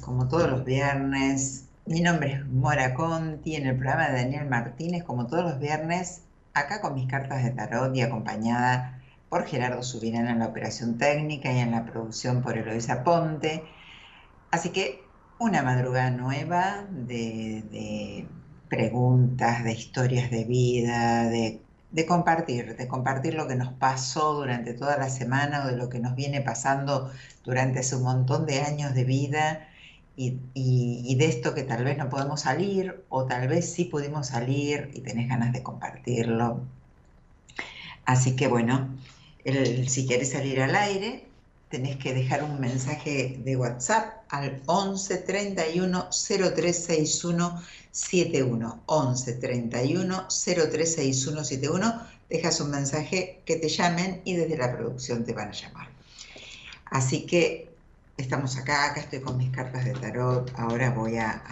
Como todos los viernes. Mi nombre es Mora Conti, en el programa de Daniel Martínez, como todos los viernes, acá con mis cartas de tarot y acompañada por Gerardo Subirán en la operación técnica y en la producción por Eloisa Ponte. Así que una madrugada nueva de preguntas, de historias de vida, de, de, compartir, de compartir lo que nos pasó durante toda la semana o de lo que nos viene pasando durante ese montón de años de vida y, de esto que tal vez no podemos salir o tal vez sí pudimos salir y tenés ganas de compartirlo. Así que bueno, si quieres salir al aire, tenés que dejar un mensaje de WhatsApp al 11 31 0361 71. 11 31 0361 71. Dejas un mensaje que te llamen y desde la producción te van a llamar. Así que estamos acá, acá estoy con mis cartas de tarot, ahora voy a,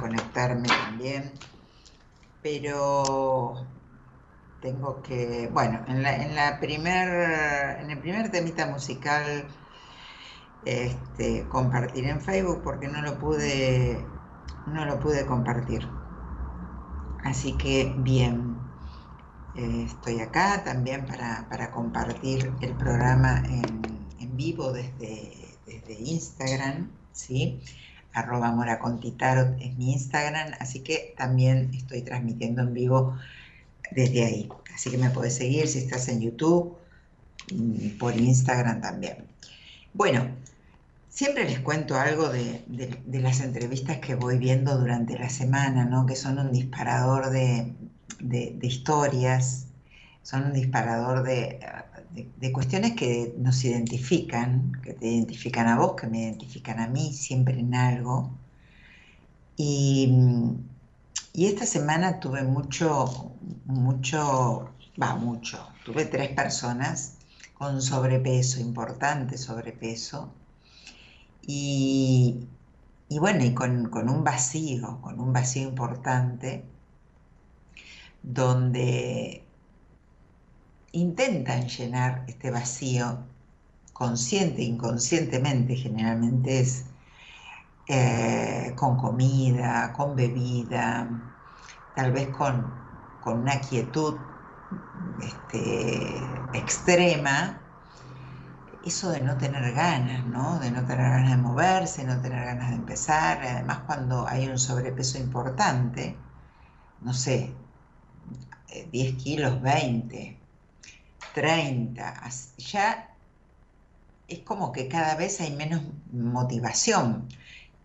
conectarme también, pero tengo que, bueno, en, la, en, la primer, en el primer temita musical este, compartir en Facebook porque no lo pude, no lo pude compartir. Así que bien, eh, estoy acá también para, compartir el programa en, vivo desde, desde, Instagram, ¿sí? Arroba moracontitarot es mi Instagram, así que también estoy transmitiendo en vivo desde ahí. Así que me puedes seguir si estás en YouTube, mm, por Instagram también. Bueno, Siempre les cuento algo de, las entrevistas que voy viendo durante la semana, ¿no? que son un disparador de, historias, son un disparador de, cuestiones que nos identifican, que te identifican a vos, que me identifican a mí, siempre en algo. Y, y esta semana tuve mucho, mucho, va, mucho, tuve tres personas con sobrepeso, importante sobrepeso y, bueno, y con, un vacío, con un vacío importante, donde intentan llenar este vacío consciente, inconscientemente, generalmente es eh, con comida, con bebida, tal vez con, una quietud este, extrema, eso de no tener ganas, ¿no? De no tener ganas de moverse, no tener ganas de empezar, además cuando hay un sobrepeso importante, no sé, 10 eh, kilos, 20, 30, ya es como que cada vez hay menos motivación.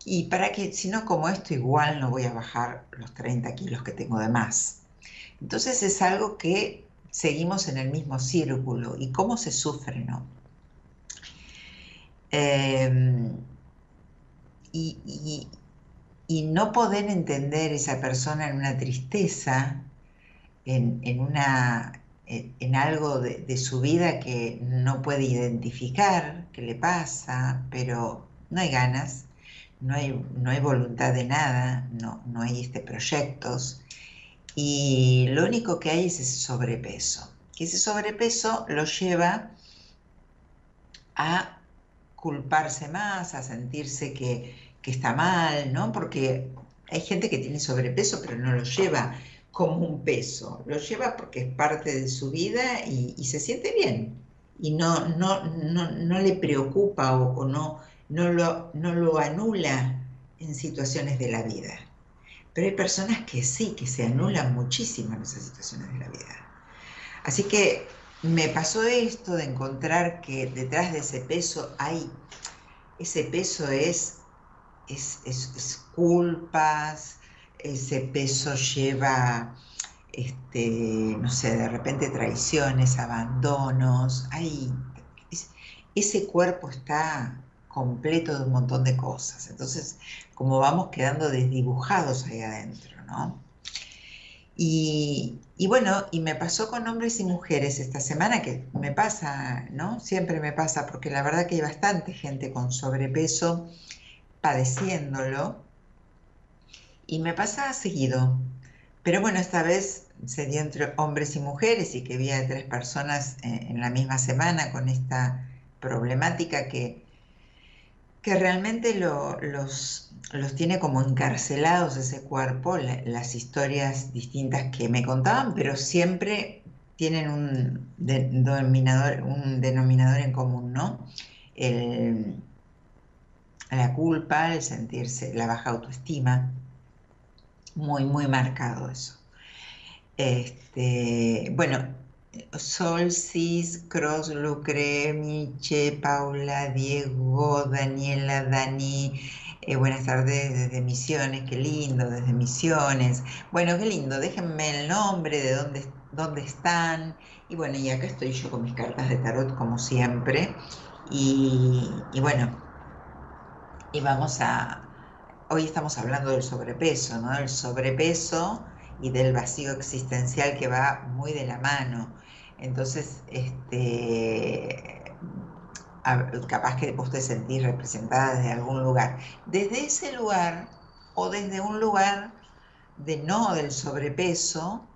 Y para que, si no como esto, igual no voy a bajar los 30 kilos que tengo de más. Entonces es algo que seguimos en el mismo círculo. ¿Y cómo se sufre, no? Em, y, no poder entender esa persona en una tristeza, en, una, en, algo de, su vida que no puede identificar, que le pasa, pero no hay ganas, no hay, no hay voluntad de nada, no, no hay este, proyectos, y lo único que hay es ese sobrepeso, que ese sobrepeso lo lleva a culparse más, a sentirse que, está mal, ¿no? Porque hay gente que tiene sobrepeso pero no lo lleva como un peso, lo lleva porque es parte de su vida y, se siente bien y no, no, no, le preocupa o, no, no, lo, no lo anula en situaciones de la vida. Pero hay personas que sí, que se anulan muchísimo en esas situaciones de la vida. Así que me pasó esto de encontrar que detrás de ese peso hay, ese peso es, es, culpas, ese peso lleva, este, no sé, de repente traiciones, abandonos, hay, ese cuerpo está completo de un montón de cosas. Entonces, como vamos quedando desdibujados ahí adentro, ¿no? Y, bueno, y me pasó con hombres y mujeres esta semana, que me pasa, ¿no? Siempre me pasa, porque la verdad que hay bastante gente con sobrepeso padeciéndolo, y me pasa seguido. Pero bueno, esta vez se dio entre hombres y mujeres y que había tres personas en, en la misma semana con esta problemática que, que realmente los, los tiene como encarcelados ese cuerpo, las historias distintas que me contaban, pero siempre tienen un denominador, un denominador en común, ¿no? la culpa, el sentirse, la baja autoestima, muy, muy marcado eso. Este, bueno, Solsis, Cross, Lucre, Miche, Paula, Diego, Daniela, Dani, eh, buenas tardes desde Misiones, qué lindo, desde Misiones. Bueno, qué lindo, déjenme el nombre, de dónde, dónde están. Y bueno, y acá estoy yo con mis cartas de tarot como siempre. Y, bueno, y vamos a, hoy estamos hablando del sobrepeso, ¿no? Del sobrepeso y del vacío existencial que va muy de la mano. Entonces, este, capaz que vos te sentís representada desde algún lugar. Desde ese lugar o desde un lugar de no del sobrepeso,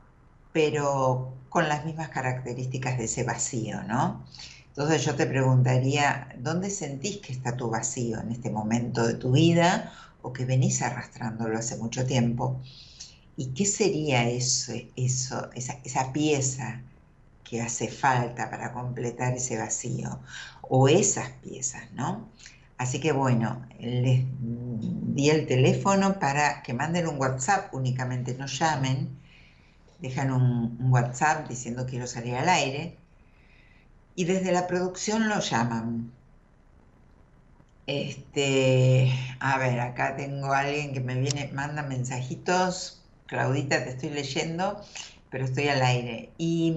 pero con las mismas características de ese vacío, ¿no? Entonces yo te preguntaría, ¿dónde sentís que está tu vacío en este momento de tu vida o que venís arrastrándolo hace mucho tiempo? ¿Y qué sería eso, esa, esa pieza que hace falta para completar ese vacío? O esas piezas, ¿no? Así que bueno, les di el teléfono para que manden un WhatsApp, únicamente no llamen, dejan un, WhatsApp diciendo quiero salir al aire y desde la producción lo llaman. Este, a ver, acá tengo a alguien que me viene, manda mensajitos. Claudita, te estoy leyendo, pero estoy al aire. Y,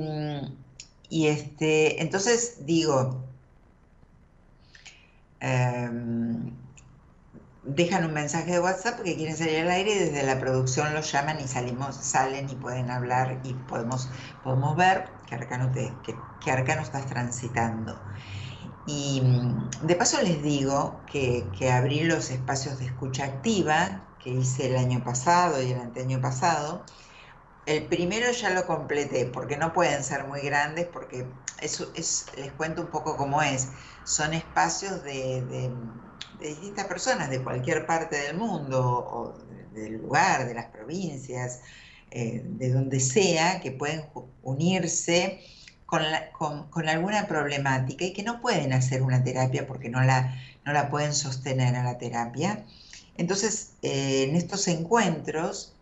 y este, entonces digo, Em, dejan un mensaje de WhatsApp porque quieren salir al aire y desde la producción los llaman y salimos, salen y pueden hablar y podemos, podemos ver qué arcano, te, qué, arcano estás transitando. Y mm, de paso les digo que, que, abrí los espacios de escucha activa que hice el año pasado y el anteaño pasado. El primero ya lo completé porque no pueden ser muy grandes porque eso es, les cuento un poco cómo es son espacios de, distintas personas de cualquier parte del mundo o del lugar, de las provincias, eh, de donde sea, que pueden unirse con, alguna problemática y que no pueden hacer una terapia porque no la, no la pueden sostener a la terapia. Entonces, eh, en estos encuentros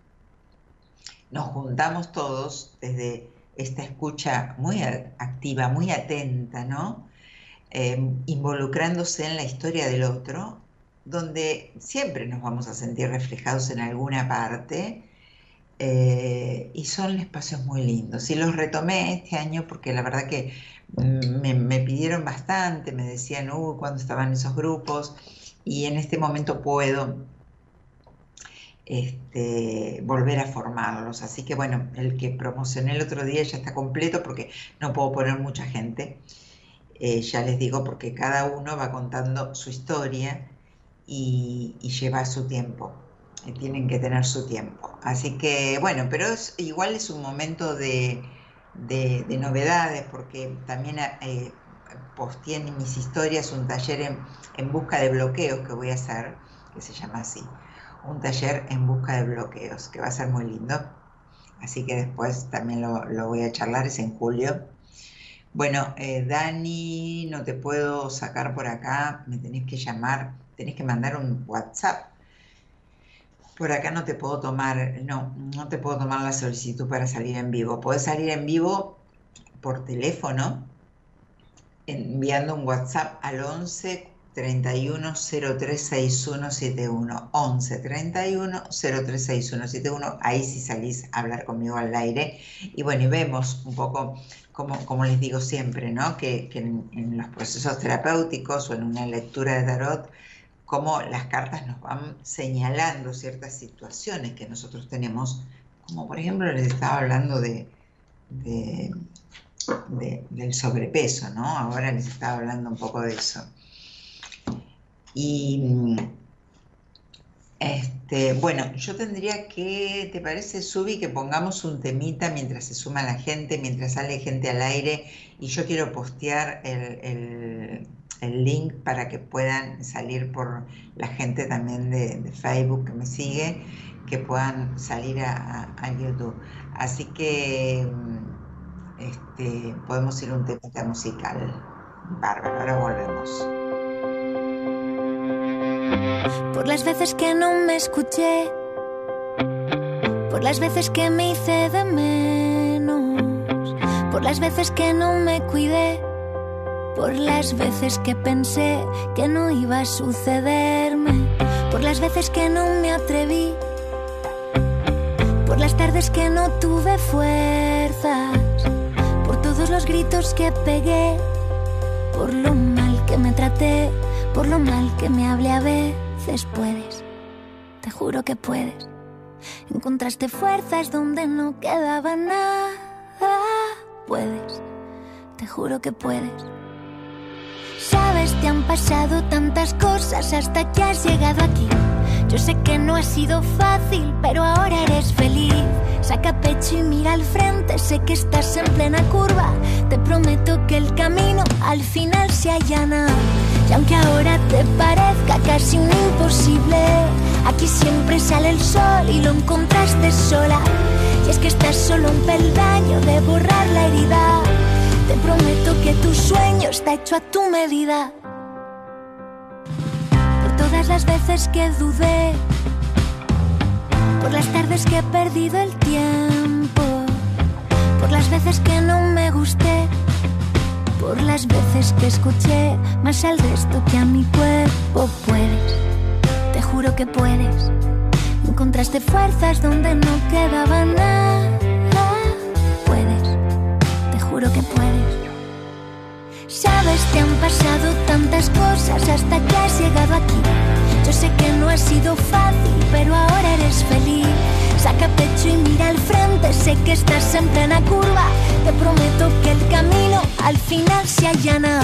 nos juntamos todos desde esta escucha muy activa, muy atenta, ¿no? Em, involucrándose en la historia del otro, donde siempre nos vamos a sentir reflejados en alguna parte. Eh, y son espacios muy lindos. Y los retomé este año porque la verdad que me, pidieron bastante, me decían, uh, cuando estaban esos grupos, y en este momento puedo este, volver a formarlos. Así que bueno, el que promocioné el otro día ya está completo porque no puedo poner mucha gente. Eh, ya les digo, porque cada uno va contando su historia y, lleva su tiempo, y tienen que tener su tiempo. Así que, bueno, pero igual es un momento de, novedades, porque también eh, en mis historias un taller en, busca de bloqueos que voy a hacer, que se llama así, un taller en busca de bloqueos, que va a ser muy lindo. Así que después también lo, lo voy a charlar, es en julio bueno, eh, Dani, no te puedo sacar por acá, me tenés que llamar, tenés que mandar un WhatsApp. Por acá no te puedo tomar, no, no te puedo tomar la solicitud para salir en vivo. Puedes salir en vivo por teléfono, enviando un WhatsApp al 11 31 036171 11 31 036171 ahí sí salís a hablar conmigo al aire y bueno y vemos un poco como, les digo siempre, ¿no? que, en, los procesos terapéuticos o en una lectura de tarot, como las cartas nos van señalando ciertas situaciones que nosotros tenemos, como por ejemplo les estaba hablando de, del sobrepeso, ¿no? Ahora les estaba hablando un poco de eso. Y este, bueno, yo tendría que, ¿te parece, Subi, que pongamos un temita mientras se suma la gente, mientras sale gente al aire? Y yo quiero postear el, link para que puedan salir por la gente también de, Facebook que me sigue, que puedan salir a, YouTube. Así que este, podemos ir a un temita musical. Bárbaro, ahora volvemos. Por las veces que no me escuché, por las veces que me hice de menos, por las veces que no me cuidé, por las veces que pensé que no iba a sucederme, por las veces que no me atreví, por las tardes que no tuve fuerzas, por todos los gritos que pegué, por lo mal que me traté, por lo mal que me hablé a veces, puedes, te juro que puedes. Encontraste fuerzas donde no quedaba nada, puedes, te juro que puedes. Sabes, te han pasado tantas cosas hasta que has llegado aquí. Yo sé que no ha sido fácil, pero ahora eres feliz. Saca pecho y mira al frente, sé que estás en plena curva. Te prometo que el camino al final se allana. Y aunque ahora te parezca casi un imposible, aquí siempre sale el sol y lo encontraste sola. Y es que estás solo un peldaño de borrar la herida. Te prometo que tu sueño está hecho a tu medida. Por todas las veces que dudé, por las tardes que he perdido el tiempo, por las veces que no me gusté, por las veces que escuché más al resto que a mi cuerpo. Puedes, te juro que puedes. Encontraste fuerzas donde no quedaba nada. Puedes, te juro que puedes. Sabes, te han pasado tantas cosas hasta que has llegado aquí. Yo sé que no ha sido fácil, pero ahora eres feliz. Saca pecho y mira al frente, sé que estás en plena curva. Te prometo que el camino al final se allana.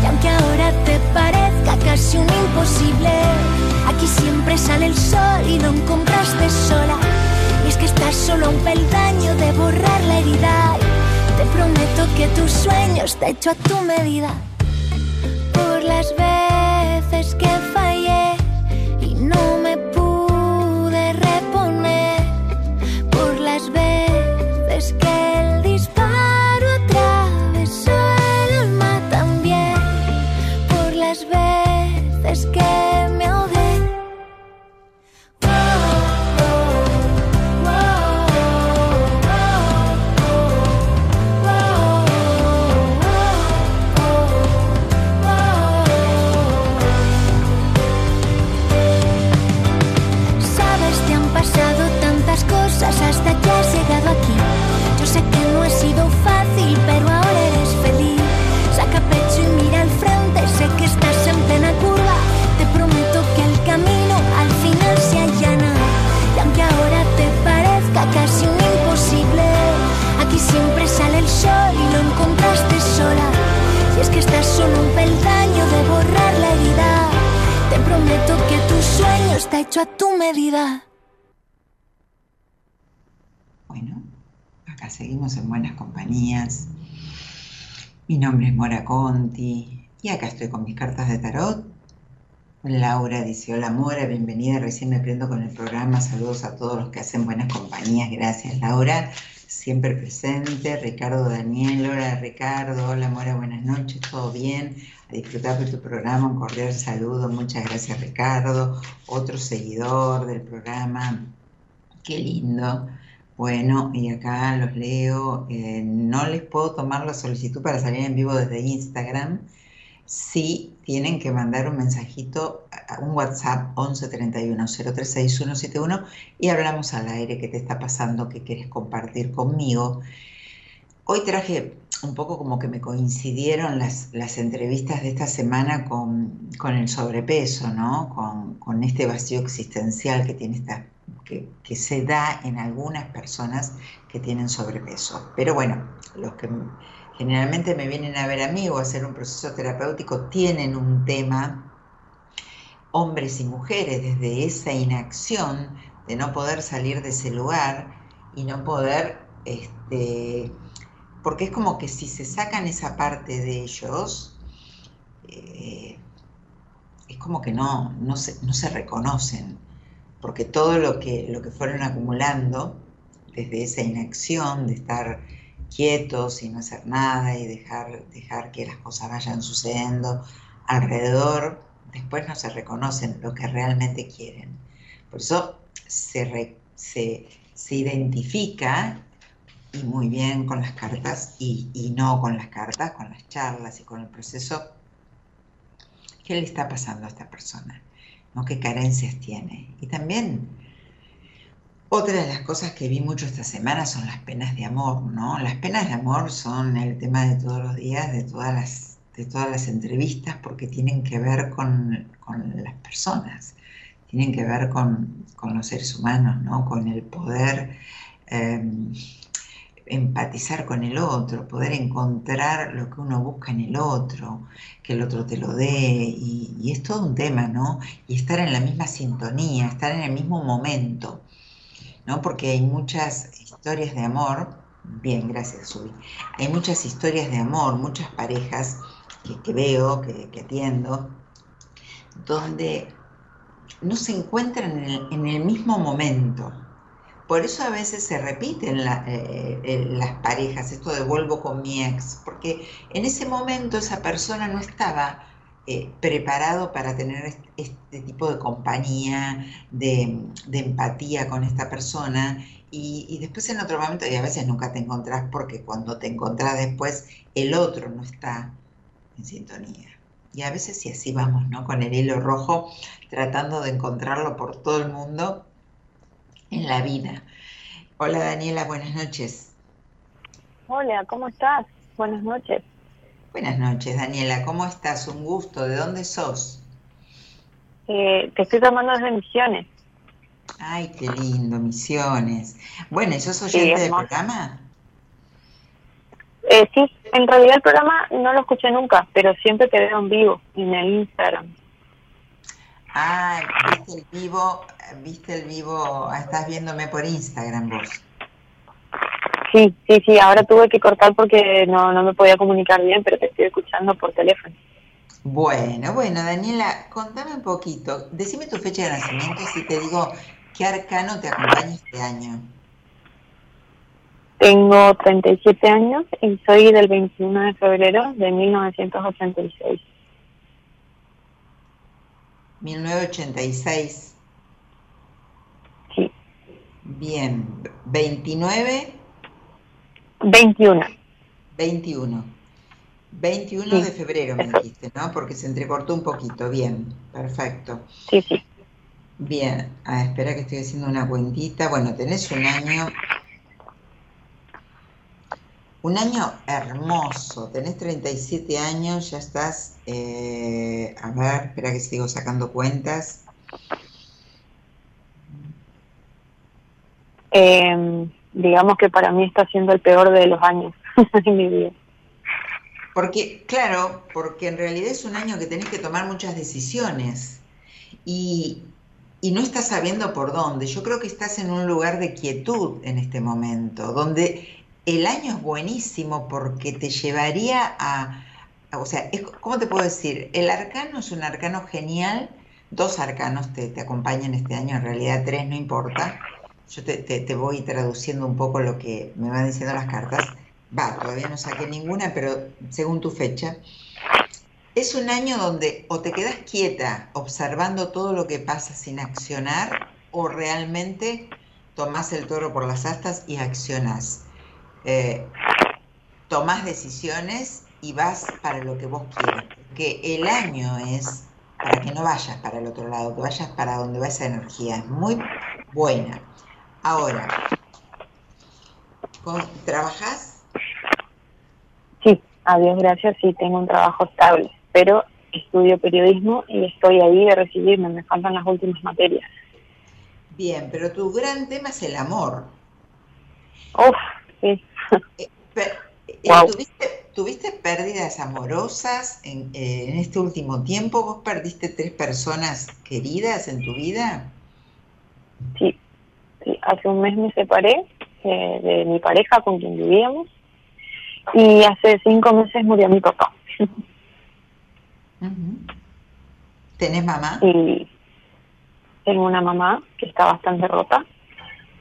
Y aunque ahora te parezca casi un imposible, aquí siempre sale el sol y lo encontraste sola. Y es que estás solo a un peldaño de borrar la herida. Te prometo que tu sueño está hecho a tu medida. Por las veces que solo un peldaño de borrar la herida. Te prometo que tu sueño está hecho a tu medida. Bueno, acá seguimos en buenas compañías. Mi nombre es Mora Conti y acá estoy con mis cartas de tarot. Laura dice, hola Mora, bienvenida, recién me prendo con el programa, saludos a todos los que hacen buenas compañías, gracias Laura, siempre presente, Ricardo Daniel, hola Ricardo, hola Mora, buenas noches, todo bien, a disfrutar de tu programa, un cordial saludo, muchas gracias Ricardo, otro seguidor del programa, qué lindo. Bueno, y acá los leo. Eh, no les puedo tomar la solicitud para salir en vivo desde Instagram. Sí tienen que mandar un mensajito, a un WhatsApp 11 31 036171 y hablamos al aire qué te está pasando, qué quieres compartir conmigo. Hoy traje un poco como que me coincidieron las, las entrevistas de esta semana con, con el sobrepeso, ¿no? Con, con este vacío existencial que tiene esta que, que, se da en algunas personas que tienen sobrepeso. Pero bueno, los que generalmente me vienen a ver a mí o a hacer un proceso terapéutico tienen un tema, hombres y mujeres, desde esa inacción de no poder salir de ese lugar y no poder, este, porque es como que si se sacan esa parte de ellos, eh, es como que no, no, se, no se reconocen porque todo lo que, lo que fueron acumulando desde esa inacción de estar quietos y no hacer nada y dejar, dejar que las cosas vayan sucediendo alrededor, después no se reconocen lo que realmente quieren. Por eso se, se, se identifica y muy bien con las cartas y, y no con las cartas, con las charlas y con el proceso, ¿qué le está pasando a esta persona? qué carencias tiene. Y también otra de las cosas que vi mucho esta semana son las penas de amor, ¿no? Las penas de amor son el tema de todos los días, de todas las, de todas las entrevistas porque tienen que ver con, las personas, tienen que ver con, los seres humanos, ¿no? con el poder em, empatizar con el otro, poder encontrar lo que uno busca en el otro, que el otro te lo dé, y, es todo un tema, ¿no? Y estar en la misma sintonía, estar en el mismo momento, ¿no? Porque hay muchas historias de amor, bien, gracias, Subi, hay muchas historias de amor, muchas parejas que, veo, que, atiendo, donde no se encuentran en el, mismo momento. Por eso a veces se repiten eh, las parejas, esto de vuelvo con mi ex, porque en ese momento esa persona no estaba eh, preparado para tener este, tipo de compañía, de, empatía con esta persona. Y, y, después en otro momento, y a veces nunca te encontrás porque cuando te encontrás después, el otro no está sintonía. Y a veces sí así vamos, ¿no? Con el hilo rojo, tratando de encontrarlo por todo el mundo en la vida. Hola Daniela, buenas noches. Hola, ¿cómo estás? Buenas noches. Buenas noches, Daniela, ¿cómo estás? Un gusto. ¿De dónde sos? Eh, te estoy tomando desde Misiones. Ay, qué lindo, Misiones. Bueno, ¿y sos oyente del programa? Eh, sí, en realidad el programa no lo escuché nunca, pero siempre te veo en vivo en el Instagram. Ah, viste el vivo, viste el vivo, estás viéndome por Instagram vos. Sí, sí, sí, ahora tuve que cortar porque no, no me podía comunicar bien, pero te estoy escuchando por teléfono. Bueno, bueno, Daniela, contame un poquito, decime tu fecha de nacimiento si te digo qué arcano te acompaña este año. Tengo 37 años y soy del 21 de febrero de 1986. 1986. Sí. Bien. ¿29? 21. 21. 21 de febrero me dijiste, ¿no? Porque se entrecortó un poquito. Bien, perfecto. Sí, sí. Bien, ah, espera que estoy haciendo una cuentita. Bueno, tenés un año un año hermoso, tenés 37 años, ya estás, eh, a ver, espera que sigo sacando cuentas. Em, digamos que para mí está siendo el peor de los años en mi vida. Porque, claro, porque en realidad es un año que tenés que tomar muchas decisiones y, y no estás sabiendo por dónde. Yo creo que estás en un lugar de quietud en este momento, donde el año es buenísimo porque te llevaría a, o sea, ¿cómo te puedo decir? El arcano es un arcano genial, dos arcanos te, acompañan este año, en realidad tres, no importa. Yo te, voy traduciendo un poco lo que me van diciendo las cartas. Va, todavía no saqué ninguna, pero según tu fecha. Es un año donde o te quedas quieta observando todo lo que pasa sin accionar o realmente tomas el toro por las astas y accionas eh, tomas decisiones y vas para lo que vos quieres. Que el año es para que no vayas para el otro lado, que vayas para donde va esa energía. Es muy buena. Ahora, ¿trabajas? Sí, a Dios gracias, sí, tengo un trabajo estable, pero estudio periodismo y estoy ahí de recibirme, me faltan las últimas materias. Bien, pero tu gran tema es el amor. Uf, sí. Eh, eh, ¿tuviste, pérdidas amorosas en, eh, en, este último tiempo? ¿Vos perdiste tres personas queridas en tu vida? Sí, sí. hace un mes me separé de mi pareja con quien vivíamos y hace cinco meses murió mi papá. ¿Tenés mamá? Sí, tengo una mamá que está bastante rota.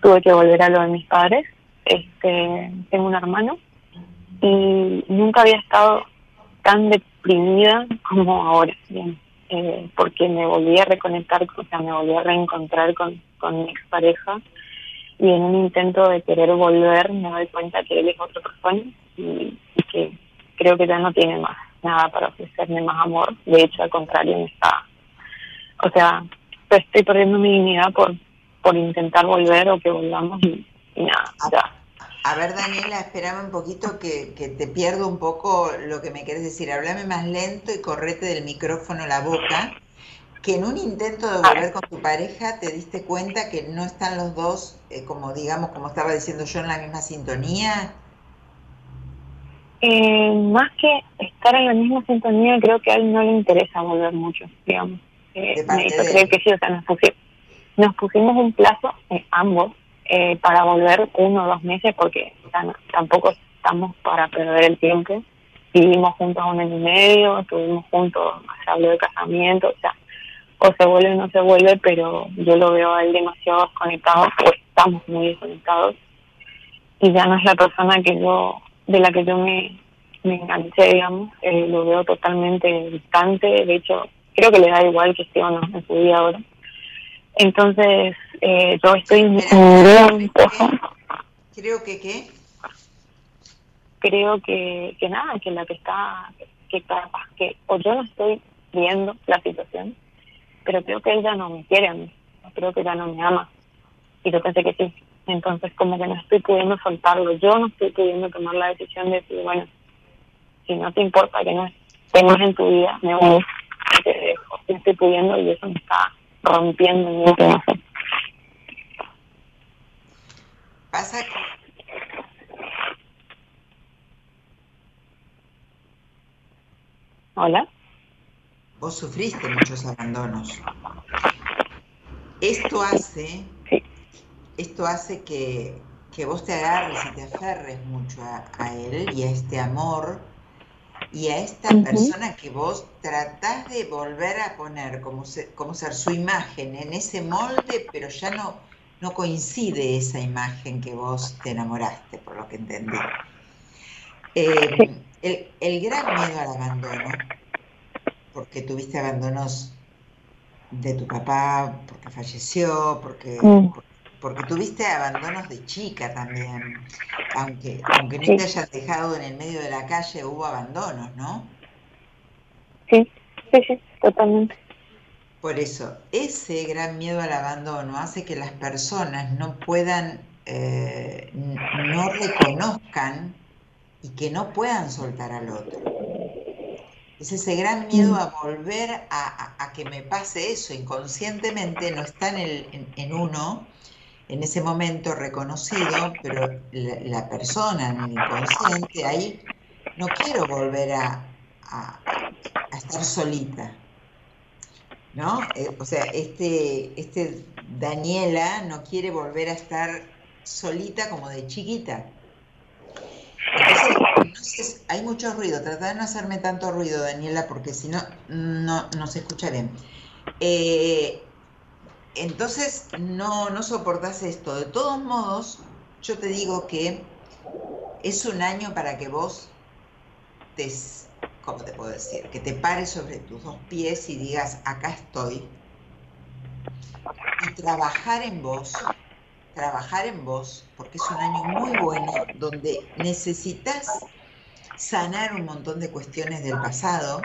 Tuve que volver a lo de mis padres este, tengo un hermano y nunca había estado tan deprimida como ahora, eh, porque me volví a reconectar, o sea, me volví a reencontrar con, con mi expareja. Y en un intento de querer volver me doy cuenta que él es otra persona y, que creo que ya no tiene más nada para ofrecerme más amor, de hecho al contrario me está, o sea, estoy perdiendo mi dignidad por por intentar volver o que volvamos y, nada, ya A ver, Daniela, espérame un poquito que, que, te pierdo un poco lo que me quieres decir. Háblame más lento y correte del micrófono la boca. Que en un intento de volver con tu pareja te diste cuenta que no están los dos, eh, como digamos, como estaba diciendo yo, en la misma sintonía. Eh, más que estar en la misma sintonía, creo que a él no le interesa volver mucho, digamos. Eh, me hizo creer que sí, o sea, nos pusimos, nos pusimos un plazo, eh, ambos, eh, para volver uno o dos meses, porque tampoco estamos para perder el tiempo. Vivimos juntos un año y medio, estuvimos juntos, se habló de casamiento, o sea, o se vuelve o no se vuelve, pero yo lo veo a él demasiado desconectado, o estamos muy desconectados, y ya no es la persona que yo de la que yo me, me enganché, digamos, eh, lo veo totalmente distante, de hecho, creo que le da igual que esté o no en su vida ahora. Entonces, eh, yo estoy un poco. Creo que qué? Creo que, que nada, que la que está, que capaz que, o yo no estoy viendo la situación, pero creo que ella no me quiere a mí, creo que ella no me ama. Y yo pensé que sí, entonces, como que no estoy pudiendo soltarlo. Yo no estoy pudiendo tomar la decisión de decir, bueno, si no te importa que no tengas en tu vida, me voy, te dejo. No estoy pudiendo y eso me está rompiendo mi corazón. Pasa que Hola. Vos sufriste muchos abandonos. Esto hace esto hace que, vos te agarres y te aferres mucho a, él y a este amor y a esta persona que vos tratás de volver a poner como, como ser su imagen en ese molde, pero ya no, no coincide esa imagen que vos te enamoraste, por lo que entendí. Eh, el, gran miedo al abandono, porque tuviste abandonos de tu papá, porque falleció, porque, mm porque tuviste abandonos de chica también, aunque, aunque no te hayas dejado en el medio de la calle, hubo abandonos, ¿no? Sí, sí, sí, totalmente. Por eso, ese gran miedo al abandono hace que las personas no puedan, eh, no reconozcan y que no puedan soltar al otro. Es ese gran miedo a volver a, que me pase eso inconscientemente, no está en, el, en uno, en ese momento reconocido, pero la, persona en el inconsciente, ahí no quiero volver a, estar solita. ¿No? Eh, o sea, este, este Daniela no quiere volver a estar solita como de chiquita. Entonces, hay mucho ruido. Trata de no hacerme tanto ruido, Daniela, porque si no, no, se escucha bien. Eh, entonces no, no soportas esto. De todos modos, yo te digo que es un año para que vos te, ¿cómo te puedo decir? Que te pares sobre tus dos pies y digas, acá estoy. Y trabajar en vos, trabajar en vos, porque es un año muy bueno donde necesitas sanar un montón de cuestiones del pasado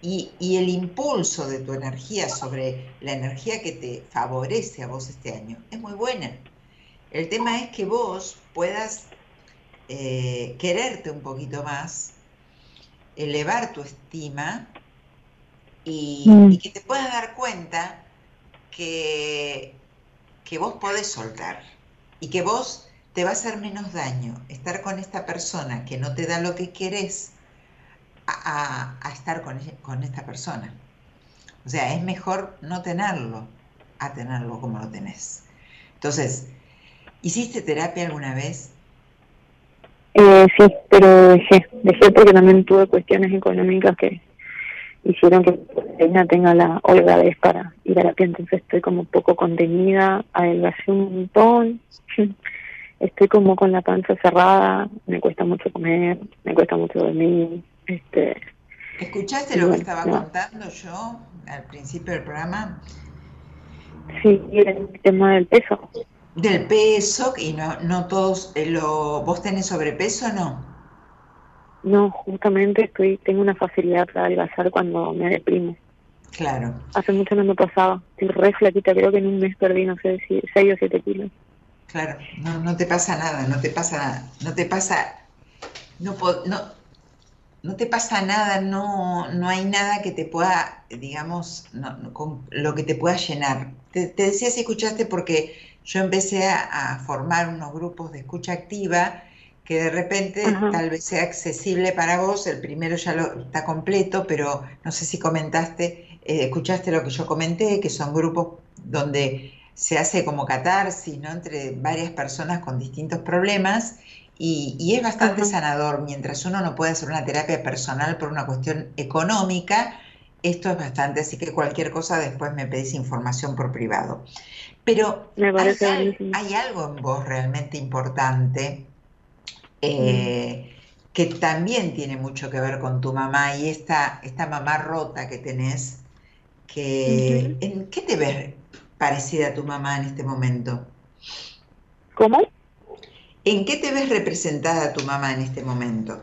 y, el impulso de tu energía sobre la energía que te favorece a vos este año es muy buena. El tema es que vos puedas eh, quererte un poquito más, elevar tu estima y, mm. y, que te puedas dar cuenta que, que vos podés soltar y que vos te va a hacer menos daño estar con esta persona que no te da lo que querés a, estar con, con esta persona. O sea, es mejor no tenerlo a tenerlo como lo tenés. Entonces, ¿hiciste terapia alguna vez? Eh, sí, pero dejé, dejé porque también tuve cuestiones económicas que hicieron que ella tenga la holgadez para ir a terapia, entonces estoy como poco contenida, adelgacé un montón, estoy como con la panza cerrada, me cuesta mucho comer, me cuesta mucho dormir, este, ¿Escuchaste lo que estaba contando yo al principio del programa? Sí, el tema del peso. Del peso, y no, no todos, eh, lo, ¿vos tenés sobrepeso o no? No, justamente estoy tengo una facilidad para adelgazar cuando me deprimo. Claro. Hace mucho no me pasaba. Estoy re flaquita, creo que en un mes perdí, no sé si 6 o 7 kilos. Claro, no, no te pasa nada, no te pasa, no te pasa, no, no, no te pasa nada, no, no hay nada que te pueda, digamos, con lo que te pueda llenar. Te, decía si escuchaste porque yo empecé a, formar unos grupos de escucha activa que de repente tal vez sea accesible para vos. El primero ya lo, está completo, pero no sé si comentaste, eh, escuchaste lo que yo comenté, que son grupos donde se hace como catarsis, ¿no? Entre varias personas con distintos problemas y, es bastante sanador. Mientras uno no puede hacer una terapia personal por una cuestión económica, esto es bastante, así que cualquier cosa después me pedís información por privado. Pero hay, algo en vos realmente importante eh, que también tiene mucho que ver con tu mamá y esta, esta mamá rota que tenés, que, ¿en qué te ves parecida a tu mamá en este momento? ¿Cómo? ¿En qué te ves representada tu mamá en este momento?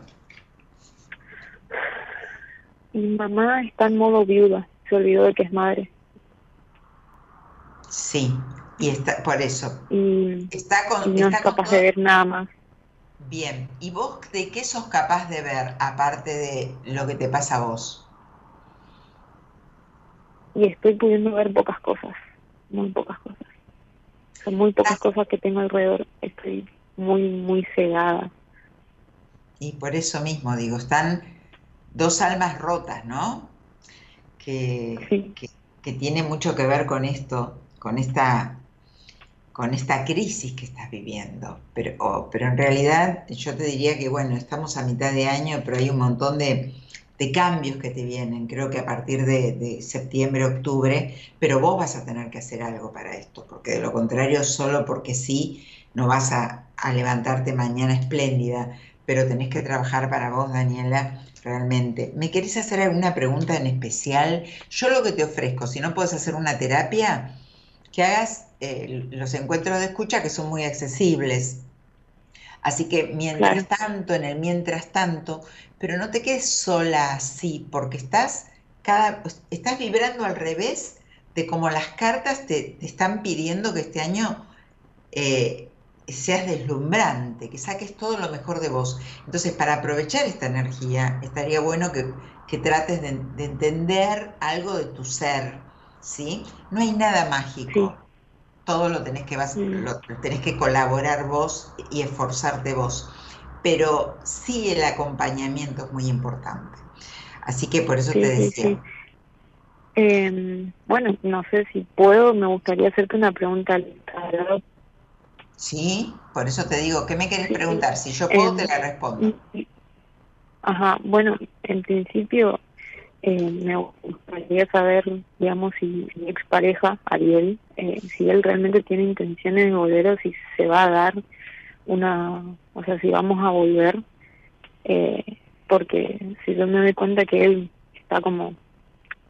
Mi mamá está en modo viuda, se olvidó de que es madre. Sí, y está por eso. Y, está con, no es capaz de ver nada más. Bien, ¿y vos de qué sos capaz de ver aparte de lo que te pasa a vos? Y estoy pudiendo ver pocas cosas, muy pocas cosas. Son muy pocas cosas que tengo alrededor. Estoy muy, muy cegada. Y por eso mismo digo, están dos almas rotas, ¿no? Que, que, tiene mucho que ver con esto, con esta, con esta crisis que estás viviendo. Pero, pero en realidad yo te diría que, bueno, estamos a mitad de año, pero hay un montón de, de cambios que te vienen, creo que a partir de, de, septiembre, octubre, pero vos vas a tener que hacer algo para esto, porque de lo contrario, solo porque sí, no vas a, levantarte mañana espléndida, pero tenés que trabajar para vos, Daniela, realmente. ¿Me querés hacer alguna pregunta en especial? Yo lo que te ofrezco, si no puedes hacer una terapia, que hagas eh, los encuentros de escucha que son muy accesibles. Así que mientras tanto, en el mientras tanto, pero no te quedes sola así, porque estás, cada, estás vibrando al revés de como las cartas te, están pidiendo que este año eh, seas deslumbrante, que saques todo lo mejor de vos. Entonces, para aprovechar esta energía, estaría bueno que, trates de, entender algo de tu ser, ¿sí? No hay nada mágico. Todo lo tenés que, vas, lo, tenés que colaborar vos y esforzarte vos. Pero sí el acompañamiento es muy importante. Así que por eso te decía. Em, bueno, no sé si puedo, me gustaría hacerte una pregunta Sí, por eso te digo, ¿qué me querés preguntar? Si yo puedo, te la respondo. Ajá, bueno, en principio eh, me gustaría saber, digamos, si mi expareja, Ariel, eh, si él realmente tiene intenciones de volver o si se va a dar una, o sea, si vamos a volver, eh, porque si yo me doy cuenta que él está como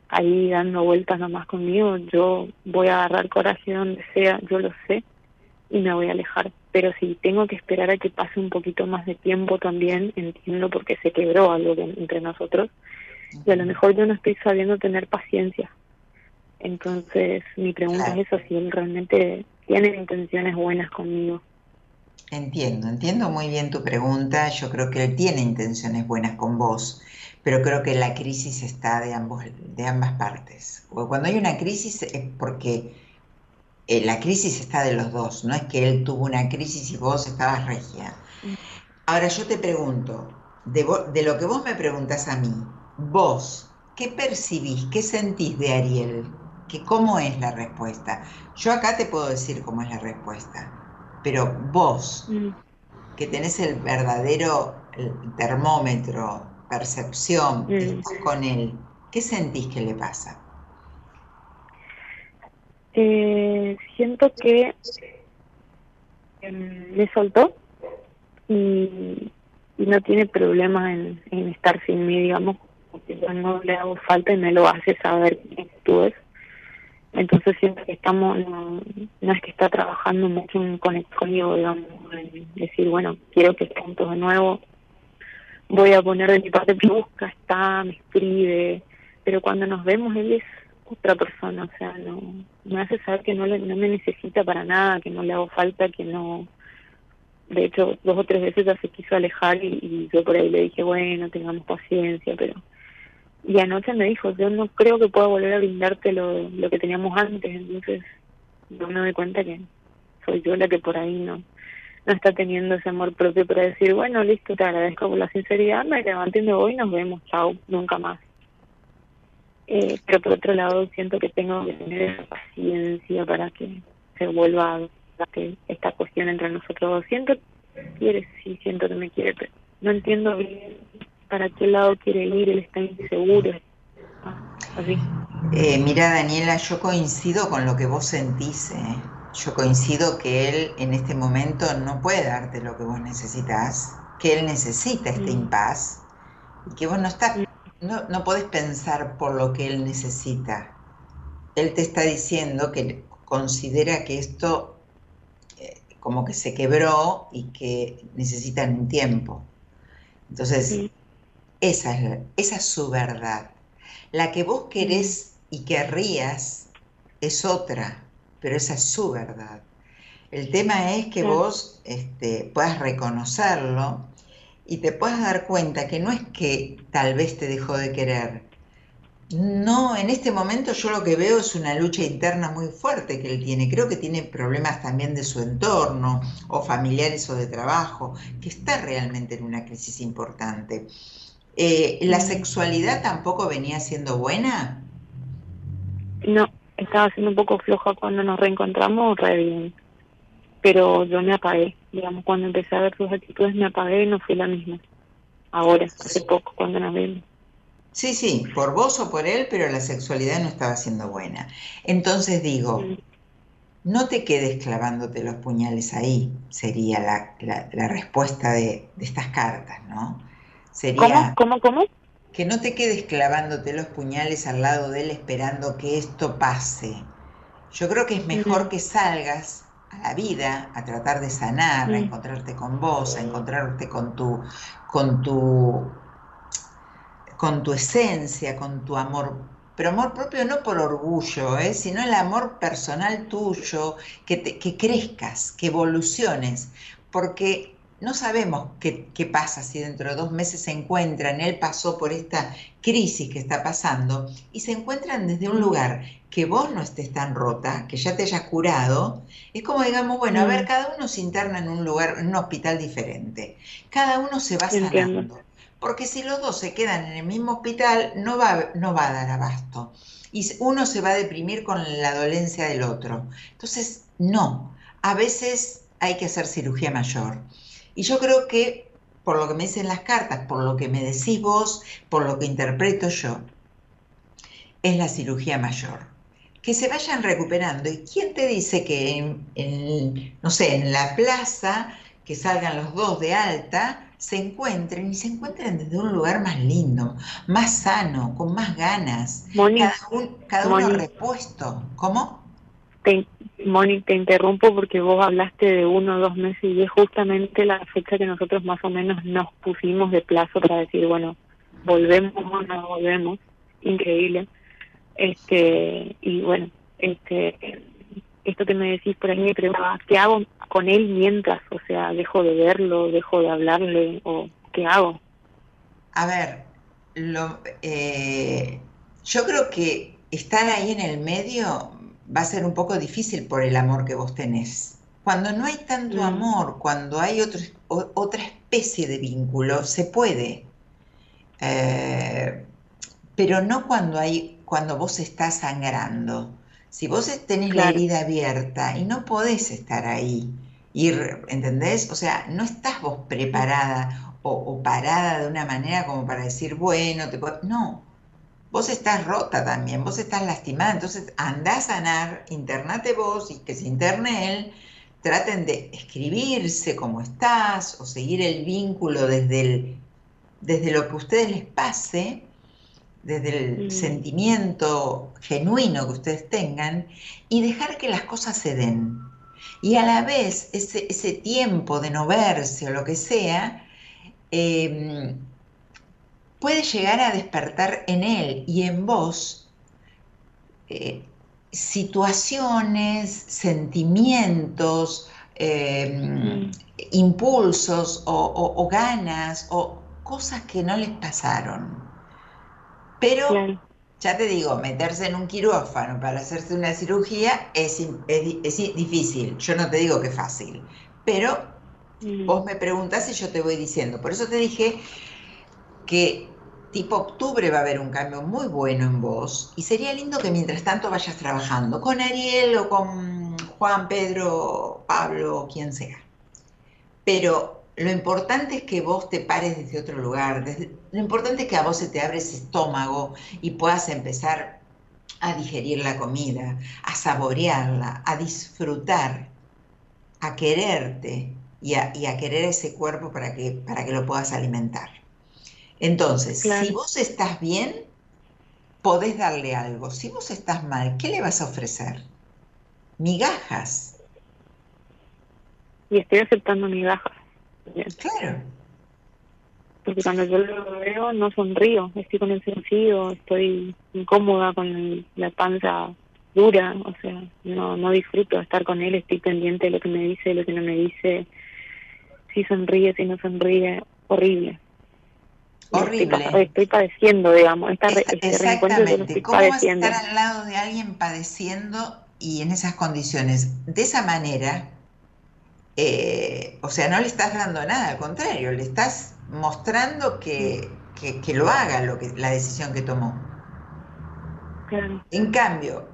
ahí dando vueltas nomás conmigo, yo voy a agarrar coraje donde sea, yo lo sé, y me voy a alejar. Pero si tengo que esperar a que pase un poquito más de tiempo también, entiendo porque se quebró algo entre nosotros y a lo mejor yo no estoy sabiendo tener paciencia. Entonces mi pregunta es eso, si él realmente tiene intenciones buenas conmigo. Entiendo, entiendo muy bien tu pregunta. Yo creo que él tiene intenciones buenas con vos, pero creo que la crisis está de, ambos, de ambas partes. Cuando hay una crisis es porque eh, la crisis está de los dos, no es que él tuvo una crisis y vos estabas regia. Ahora yo te pregunto, de, de lo que vos me preguntas a mí, vos, ¿qué percibís, qué sentís de Ariel? ¿Que ¿Cómo es la respuesta? Yo acá te puedo decir cómo es la respuesta, pero vos, mm. que tenés el verdadero termómetro, percepción, mm. estás con él, ¿qué sentís que le pasa? Eh, siento que em, me soltó y, no tiene problema en, estar sin mí, digamos, porque yo no le hago falta y me lo hace saber quién tú es. Entonces siento que estamos, no, es que está trabajando mucho en conmigo, digamos, en decir, bueno, quiero que estemos de nuevo, voy a poner de mi parte, busca, está, me escribe, pero cuando nos vemos él es otra persona, o sea, no me hace saber que no, le, no me necesita para nada, que no le hago falta, que no... De hecho, dos o tres veces ya se quiso alejar y, yo por ahí le dije, bueno, tengamos paciencia, pero... Y anoche me dijo, yo no creo que pueda volver a brindarte lo, que teníamos antes, entonces no me doy cuenta que soy yo la que por ahí no no está teniendo ese amor propio para decir, bueno, listo, te agradezco por la sinceridad, me levanto y me voy y nos vemos, chao, nunca más. Eh, pero por otro lado siento que tengo que tener paciencia para que se vuelva a que esta cuestión entre nosotros Siento que quiere, sí, siento que me quiere, pero no entiendo bien para qué lado quiere ir, él está inseguro. Así. Eh, mira, Daniela, yo coincido con lo que vos sentís. ¿eh? Yo coincido que él en este momento no puede darte lo que vos necesitas, que él necesita este mm. impas y que vos no estás no, no podés pensar por lo que él necesita. Él te está diciendo que considera que esto eh, como que se quebró y que necesitan un tiempo. Entonces, esa, es, esa es su verdad. La que vos querés y querrías es otra, pero esa es su verdad. El tema es que vos este, puedas reconocerlo y te puedas dar cuenta que no es que tal vez te dejó de querer. No, en este momento yo lo que veo es una lucha interna muy fuerte que él tiene. Creo que tiene problemas también de su entorno, o familiares o de trabajo, que está realmente en una crisis importante. Eh, ¿La sexualidad tampoco venía siendo buena? No, estaba siendo un poco floja cuando nos reencontramos, re bien. Pero yo me apagué digamos, cuando empecé a ver sus actitudes me apagué y no fui la misma. Ahora, hace poco, cuando nos vimos. Sí, sí, por vos o por él, pero la sexualidad no estaba siendo buena. Entonces digo, no te quedes clavándote los puñales ahí, sería la, la, respuesta de, de, estas cartas, ¿no? Sería, ¿Cómo, cómo, cómo? Que no te quedes clavándote los puñales al lado de él esperando que esto pase. Yo creo que es mejor que salgas la vida, a tratar de sanar, a encontrarte con vos, a encontrarte con tu, con tu, con tu esencia, con tu amor. Pero amor propio no por orgullo, ¿eh? sino el amor personal tuyo, que, que crezcas, que evoluciones, porque no sabemos qué, pasa si dentro de dos meses se encuentran, él pasó por esta crisis que está pasando, y se encuentran desde un lugar que vos no estés tan rota, que ya te hayas curado, es como digamos, bueno, a ver, mm. cada uno se interna en un lugar, en un hospital diferente, cada uno se va sanando, porque si los dos se quedan en el mismo hospital, no va, no va a dar abasto, y uno se va a deprimir con la dolencia del otro. Entonces, no, a veces hay que hacer cirugía mayor. Y yo creo que, por lo que me dicen las cartas, por lo que me decís vos, por lo que interpreto yo, es la cirugía mayor. Que se vayan recuperando. ¿Y quién te dice que en, no sé, en la plaza, que salgan los dos de alta, se encuentren y se encuentren desde un lugar más lindo, más sano, con más ganas, cada, uno repuesto. ¿Cómo? Moni, te interrumpo porque vos hablaste de uno o dos meses y es justamente la fecha que nosotros más o menos nos pusimos de plazo para decir, bueno, volvemos o no volvemos. Increíble. Este, y bueno, este, esto que me decís por ahí me preguntaba, ¿qué hago con él mientras? O sea, ¿dejo de verlo, dejo de hablarle o qué hago? A ver, lo, eh, yo creo que estar ahí en el medio va a ser un poco difícil por el amor que vos tenés. Cuando no hay tanto mm. amor, cuando hay otro, otra especie de vínculo, se puede. Eh, pero no cuando, hay, cuando vos estás sangrando. Si vos tenés la herida abierta y no podés estar ahí, ir, ¿entendés? O sea, no estás vos preparada o, o parada de una manera como para decir, bueno, te puedo... No, vos estás rota también, vos estás lastimada, entonces anda a sanar, internate vos y que se interne él, traten de escribirse cómo estás o seguir el vínculo desde, el, desde lo que a ustedes les pase, desde el mm. sentimiento genuino que ustedes tengan y dejar que las cosas se den. Y a la vez ese, ese tiempo de no verse o lo que sea, eh, puede llegar a despertar en él y en vos eh, situaciones, sentimientos, em, impulsos o, ganas o cosas que no les pasaron. Pero, ya te digo, meterse en un quirófano para hacerse una cirugía es, es, difícil. Yo no te digo que es fácil, pero mm. vos me preguntas y yo te voy diciendo. Por eso te dije que tipo octubre va a haber un cambio muy bueno en vos y sería lindo que mientras tanto vayas trabajando con Ariel o con Juan, Pedro, Pablo, quien sea. Pero lo importante es que vos te pares desde otro lugar, lo importante es que a vos se te abre ese estómago y puedas empezar a digerir la comida, a saborearla, a disfrutar, a quererte y a, y a querer ese cuerpo para que, para que lo puedas alimentar. Entonces, si vos estás bien, podés darle algo. Si vos estás mal, ¿qué le vas a ofrecer? Migajas. Y estoy aceptando migajas. Claro. Porque cuando yo lo veo no sonrío, estoy con el sencillo, estoy incómoda con la panza dura, o sea, no, no disfruto estar con él, estoy pendiente de lo que me dice, de lo que no me dice, si sonríe, si no sonríe, horrible. Horrible. Estoy, padeciendo, digamos. Esta, exactamente. ¿Cómo vas a estar al lado de alguien padeciendo y en esas condiciones? De esa manera, eh, o sea, no le estás dando nada, al contrario, le estás mostrando que, que, lo haga lo que, la decisión que tomó. En cambio,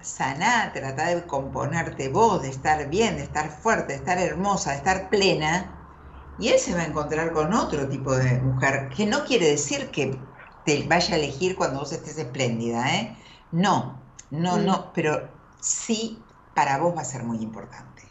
saná, trata de componerte vos, de estar bien, de estar fuerte, de estar hermosa, de estar plena, y él se va a encontrar con otro tipo de mujer, que no quiere decir que te vaya a elegir cuando vos estés espléndida, ¿eh? No, no, no, mm. pero sí para vos va a ser muy importante.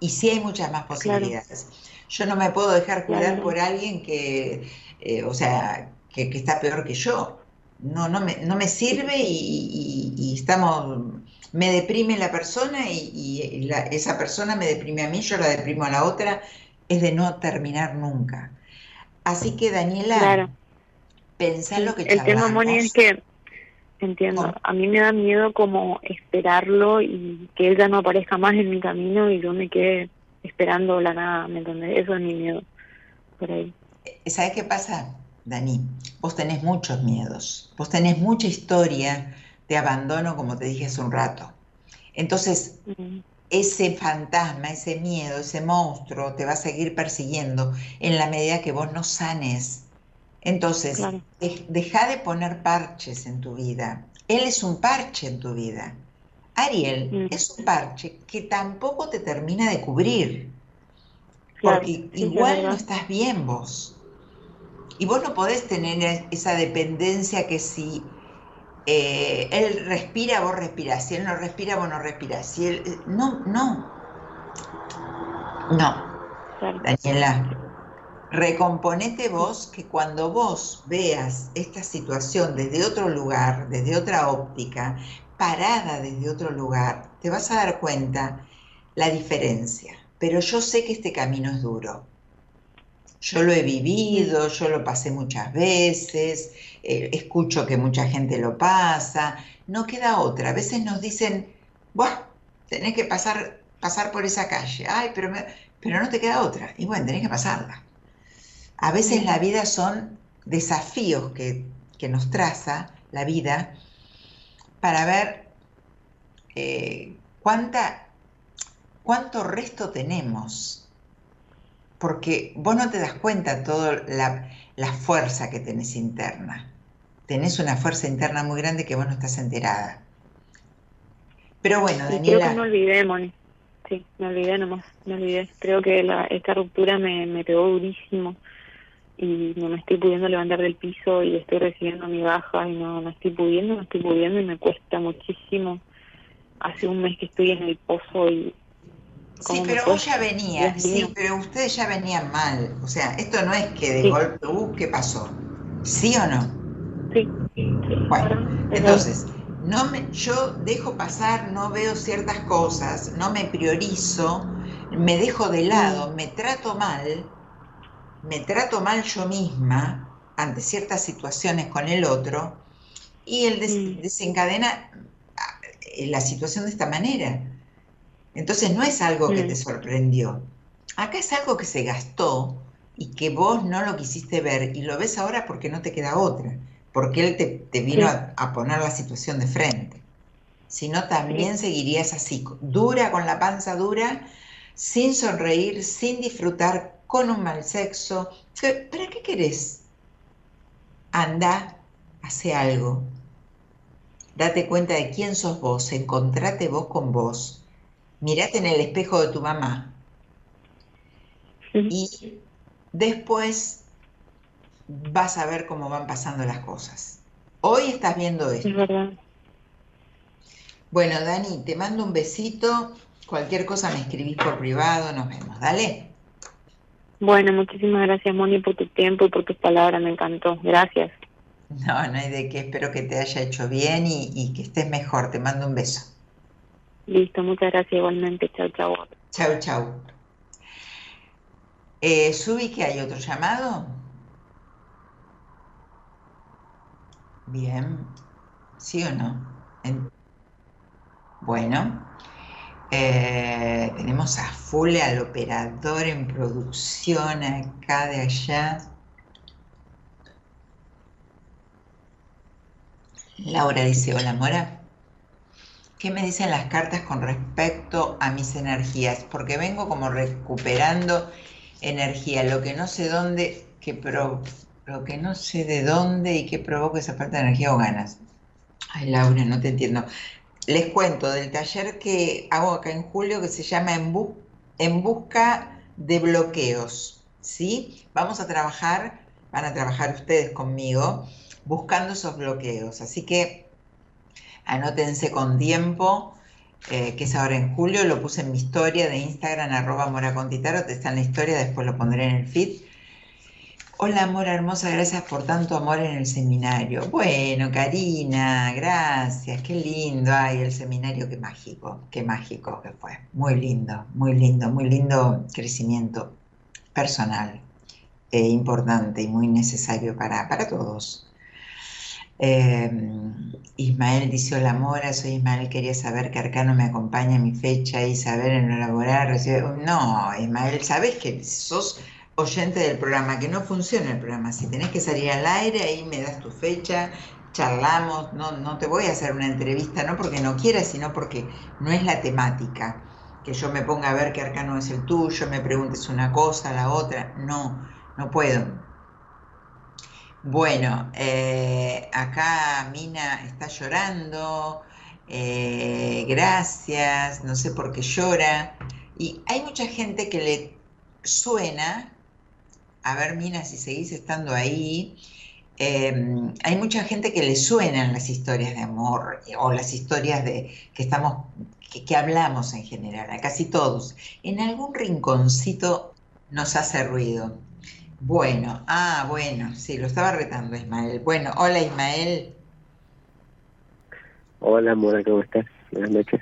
Y sí hay muchas más posibilidades. Yo no me puedo dejar cuidar por alguien que, eh, o sea, que, está peor que yo. No, no, me, no me sirve y, estamos, me deprime la persona y, esa persona me deprime a mí, yo la deprimo a la otra es de no terminar nunca. Así que Daniela, claro. pensá lo que El tema, Moni, es que, entiendo, a mí me da miedo como esperarlo y que él ya no aparezca más en mi camino y yo me quede esperando la nada, ¿me entendés? Eso es mi miedo, por ahí. Eh, ¿Sabes qué pasa, Dani? Vos tenés muchos miedos, vos tenés mucha historia de abandono, como te dije hace un rato. Entonces, ese fantasma, ese miedo, ese monstruo te va a seguir persiguiendo en la medida que vos no sanes. Entonces, deja de poner parches en tu vida. Él es un parche en tu vida. Ariel mm. es un parche que tampoco te termina de cubrir. Porque igual no estás bien vos. Y vos no podés tener esa dependencia que si eh, él respira, vos respirás, si él no respira, vos no respirás, si él... Eh, no, no, no, Daniela, recomponete vos que cuando vos veas esta situación desde otro lugar, desde otra óptica, parada desde otro lugar, te vas a dar cuenta la diferencia. Pero yo sé que este camino es duro. Yo lo he vivido, yo lo pasé muchas veces, eh, escucho que mucha gente lo pasa, no queda otra. A veces nos dicen, Buah, tenés que pasar, pasar por esa calle, ay, pero, pero no te queda otra. Y bueno, tenés que pasarla. A veces la vida son desafíos que, nos traza la vida para ver eh, cuánta, cuánto resto tenemos porque vos no te das cuenta toda la, fuerza que tenés interna. Tenés una fuerza interna muy grande que vos no estás enterada. Pero bueno, Daniela... Creo que me olvidé, Moni. Sí, me olvidé nomás, me olvidé. Creo que esta ruptura me, me pegó durísimo y no me estoy pudiendo levantar del piso y estoy recibiendo mi baja y no, no estoy pudiendo, no estoy pudiendo y me cuesta muchísimo. Hace un mes que estoy en el pozo y Sí, pero vos ya venías, sí, pero ustedes ya venían mal. O sea, esto no es que de golpe, uh, ¿qué pasó? ¿Sí o no? Sí. Bueno, entonces, no me, yo dejo pasar, no veo ciertas cosas, no me priorizo, me dejo de lado, me trato mal, me trato mal yo misma ante ciertas situaciones con el otro y el desencadena eh, la situación de esta manera. Entonces no es algo que te sorprendió. Acá es algo que se gastó y que vos no lo quisiste ver y lo ves ahora porque no te queda otra, porque él te, vino a, poner la situación de frente. Si no, también seguirías así, dura con la panza dura, sin sonreír, sin disfrutar, con un mal sexo. ¿Para qué querés? Anda, hace algo. Date cuenta de quién sos vos, encontrate vos con vos. Mirate en el espejo de tu mamá. Y después vas a ver cómo van pasando las cosas. Hoy estás viendo esto. Bueno, Dani, te mando un besito. Cualquier cosa me escribís por privado, nos vemos. Dale. Bueno, muchísimas gracias, Moni, por tu tiempo y por tus palabras. Me encantó. Gracias. No, no hay de qué. Espero que te haya hecho bien y, que estés mejor. Te mando un beso. Listo, muchas gracias igualmente. Chao, chao. Chao, chao. Eh, Subi, que hay otro llamado. Bien. ¿Sí o no? Bueno. Eh, tenemos a full al operador en producción acá de allá. Laura dice, hola Mora, ¿qué me dicen las cartas con respecto a mis energías? Porque vengo como recuperando energía, lo que no sé dónde, que pro, lo que no sé de dónde y que provoca esa falta de energía o ganas. Ay Laura, no te entiendo. Les cuento del taller que hago acá en julio que se llama En, en Busca de Bloqueos. ¿sí? Vamos a trabajar, van a trabajar ustedes conmigo buscando esos bloqueos. Así que anótense con tiempo, eh, que es ahora en julio, lo puse en mi historia de Instagram, arroba moracontitaro, te está en la historia, después lo pondré en el feed. Hola, Mora hermosa, gracias por tanto amor en el seminario. Bueno, Karina, gracias, qué lindo. Ay, el seminario, qué mágico, qué mágico que fue. Muy lindo, muy lindo, muy lindo crecimiento personal, e importante y muy necesario para, para todos. Em, Ismael dice, hola Mora, soy Ismael, quería saber que Arcano me acompaña en mi fecha y saber en lo laboral. No, Ismael, sabes que sos oyente del programa, que no funciona el programa. Si tenés que salir al aire, ahí me das tu fecha, charlamos, no, no te voy a hacer una entrevista, no porque no quieras, sino porque no es la temática. Que yo me ponga a ver que Arcano es el tuyo, me preguntes una cosa, la otra. No, no puedo. Bueno, eh, acá Mina está llorando, eh, gracias, no sé por qué llora. Y hay mucha gente que le suena, a ver Mina si seguís estando ahí, em, hay mucha gente que le suenan las historias de amor o las historias de que estamos que, que, hablamos en general, a casi todos. En algún rinconcito nos hace ruido. Bueno, ah, bueno, sí, lo estaba retando Ismael. Bueno, hola Ismael. Hola Mora, ¿cómo estás? Buenas noches.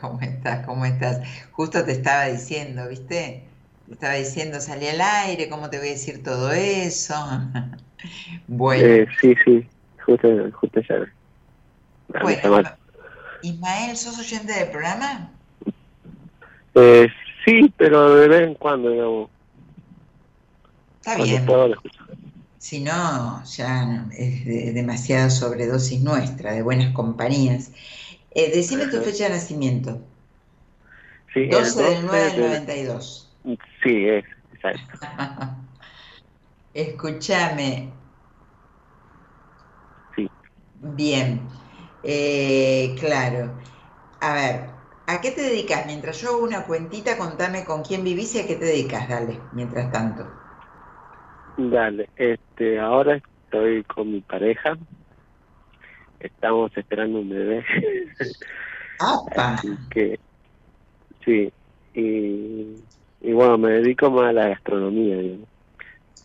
¿Cómo estás? ¿Cómo estás? Justo te estaba diciendo, ¿viste? Te estaba diciendo, salí al aire, ¿cómo te voy a decir todo eso? bueno. Eh, sí, sí, justo, justo ya. Bueno, Ismael, ¿sos oyente del programa? Eh, sí, pero de vez en cuando, digamos. Está bien. Si no, ya es demasiada sobredosis nuestra, de buenas compañías. Eh, decime tu fecha de nacimiento. Sí, 12 del 9 del 92. Sí, es, exacto. Escúchame. Sí. Bien. Eh, claro. A ver, ¿a qué te dedicas? Mientras yo hago una cuentita, contame con quién vivís y a qué te dedicas, dale, mientras tanto. Dale, este, ahora estoy con mi pareja. Estamos esperando un bebé. Así que, sí, y, y, bueno, me dedico más a la gastronomía,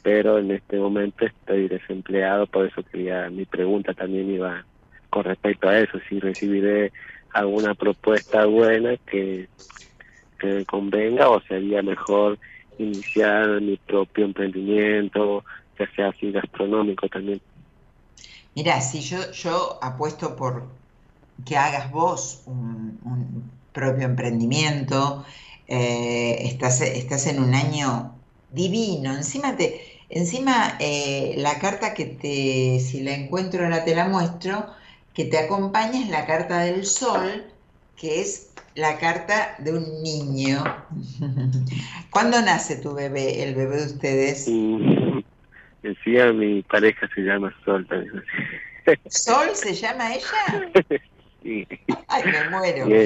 pero en este momento estoy desempleado, por eso quería, mi pregunta también iba con respecto a eso, si recibiré alguna propuesta buena que, que me convenga o sería mejor iniciar mi propio emprendimiento, ya sea así gastronómico también. Mira, si yo, yo apuesto por, que hagas vos un, propio emprendimiento. Eh, estás, estás en un año divino. Encima, te, encima eh, la carta que te, si la encuentro ahora te la muestro, que te acompaña es la carta del sol, que es la carta de un niño. ¿Cuándo nace tu bebé, el bebé de ustedes? Decía mi pareja se llama Sol también. ¿Sol se llama ella? Sí. Ay, me muero.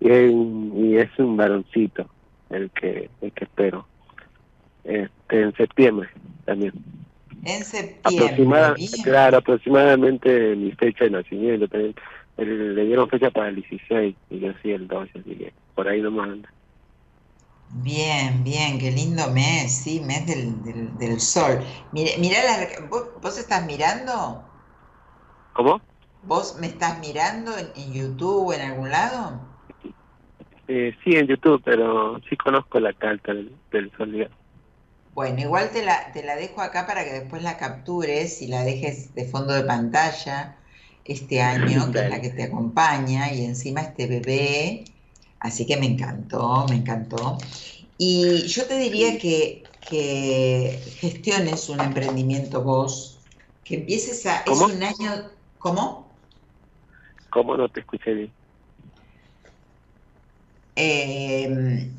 Y es, un varoncito el que, el que espero. Este, en septiembre también. En septiembre. claro, aproximadamente mi fecha de nacimiento también. Le dieron fecha para el 16 y yo sí el 12, así que por ahí no anda. Bien, bien, qué lindo mes, sí, mes del, del, sol. Mira, mira ¿vos, estás mirando? ¿Cómo? ¿Vos me estás mirando en, YouTube o en algún lado? Eh, sí, en YouTube, pero sí conozco la carta del, del sol. Bueno, igual te la, te la dejo acá para que después la captures y la dejes de fondo de pantalla este año, que es la que te acompaña, y encima este bebé Así que me encantó, me encantó. Y yo te diría que, gestiones un emprendimiento vos, que empieces a... Es un año... ¿Cómo? ¿Cómo no te escuché bien? Em,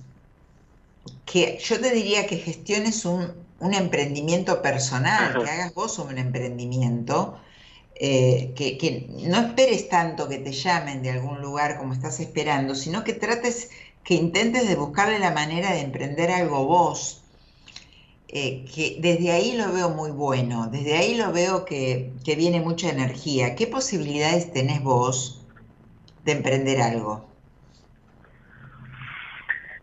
que yo te diría que gestiones un, un emprendimiento personal, que hagas vos un emprendimiento eh, que, no esperes tanto que te llamen de algún lugar como estás esperando, sino que trates, que intentes de buscarle la manera de emprender algo vos. Eh, que desde ahí lo veo muy bueno, desde ahí lo veo que, que viene mucha energía. ¿Qué posibilidades tenés vos de emprender algo?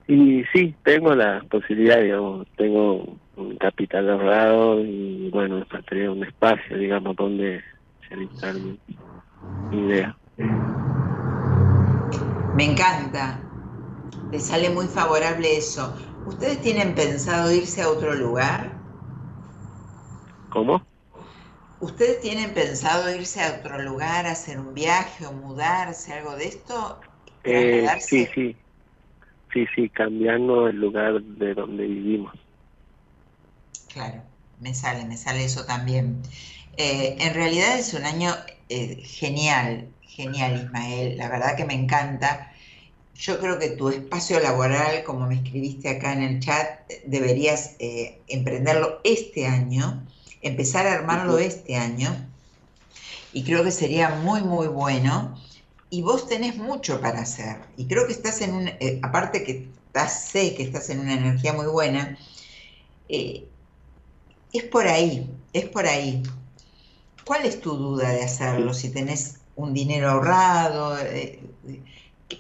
Y sí, tengo la posibilidad, digamos, tengo un capital ahorrado y bueno, me un espacio, digamos, donde idea. Me encanta. Le sale muy favorable eso. ¿Ustedes tienen pensado irse a otro lugar? ¿Cómo? ¿Ustedes tienen pensado irse a otro lugar, hacer un viaje o mudarse, algo de esto? Eh, sí, sí. Sí, sí, cambiando el lugar de donde vivimos. Claro, me sale, me sale eso también. Eh, en realidad es un año eh, genial, genial Ismael, la verdad que me encanta. Yo creo que tu espacio laboral, como me escribiste acá en el chat, deberías eh, emprenderlo este año, empezar a armarlo este año, y creo que sería muy, muy bueno. Y vos tenés mucho para hacer, y creo que estás en un, aparte que estás, sé que estás en una energía muy buena, es por ahí, es por ahí. ¿Cuál es tu duda de hacerlo? Si tenés un dinero ahorrado, eh,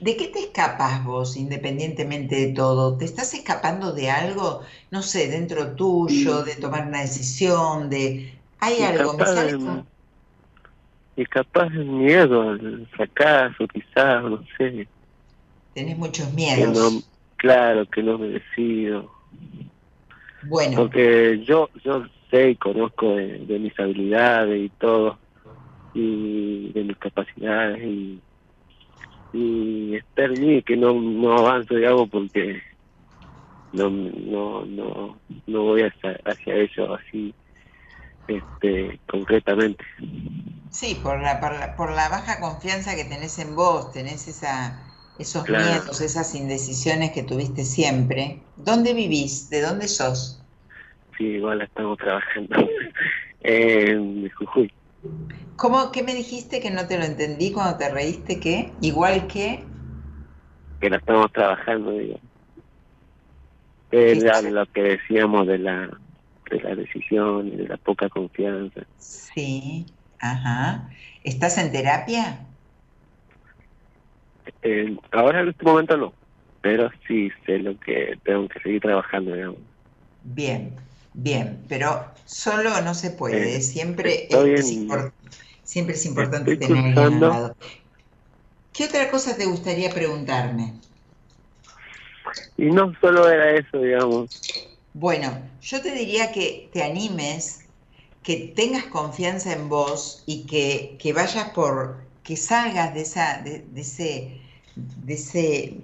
¿de qué te escapas vos independientemente de todo? ¿Te estás escapando de algo, no sé, dentro tuyo, de tomar una decisión, de... ¿Hay algo? ¿Me sale Y capaz de miedo al fracaso, quizás, no sé. Tenés muchos miedos. claro, que no me decido. Bueno. Porque yo, yo sé y conozco de, mis habilidades y todo, y de mis capacidades, y, y espero que no, no avanzo, digamos, porque no, no, no, no voy hacia, hacia eso así este concretamente. Sí, por la, por la, por la baja confianza que tenés en vos, tenés esa esos miedos, esas indecisiones que tuviste siempre. ¿Dónde vivís? ¿De dónde sos? Sí, igual estamos trabajando en Jujuy. ¿Cómo, qué me dijiste que no te lo entendí cuando te reíste? ¿Qué? ¿Igual que? Que la estamos trabajando, digo. Era lo que decíamos de la, de la decisión y de la poca confianza. Sí, ajá. ¿Estás en terapia? Eh, ahora en este momento no, pero sí sé lo que tengo que seguir trabajando, digamos. Bien. Bien, pero solo no se puede, eh, siempre, es, siempre es importante tener al lado. ¿Qué otra cosa te gustaría preguntarme? Y no solo era eso, digamos. Bueno, yo te diría que te animes, que tengas confianza en vos y que, que vayas por, que salgas de, esa, de, ese, de, ese,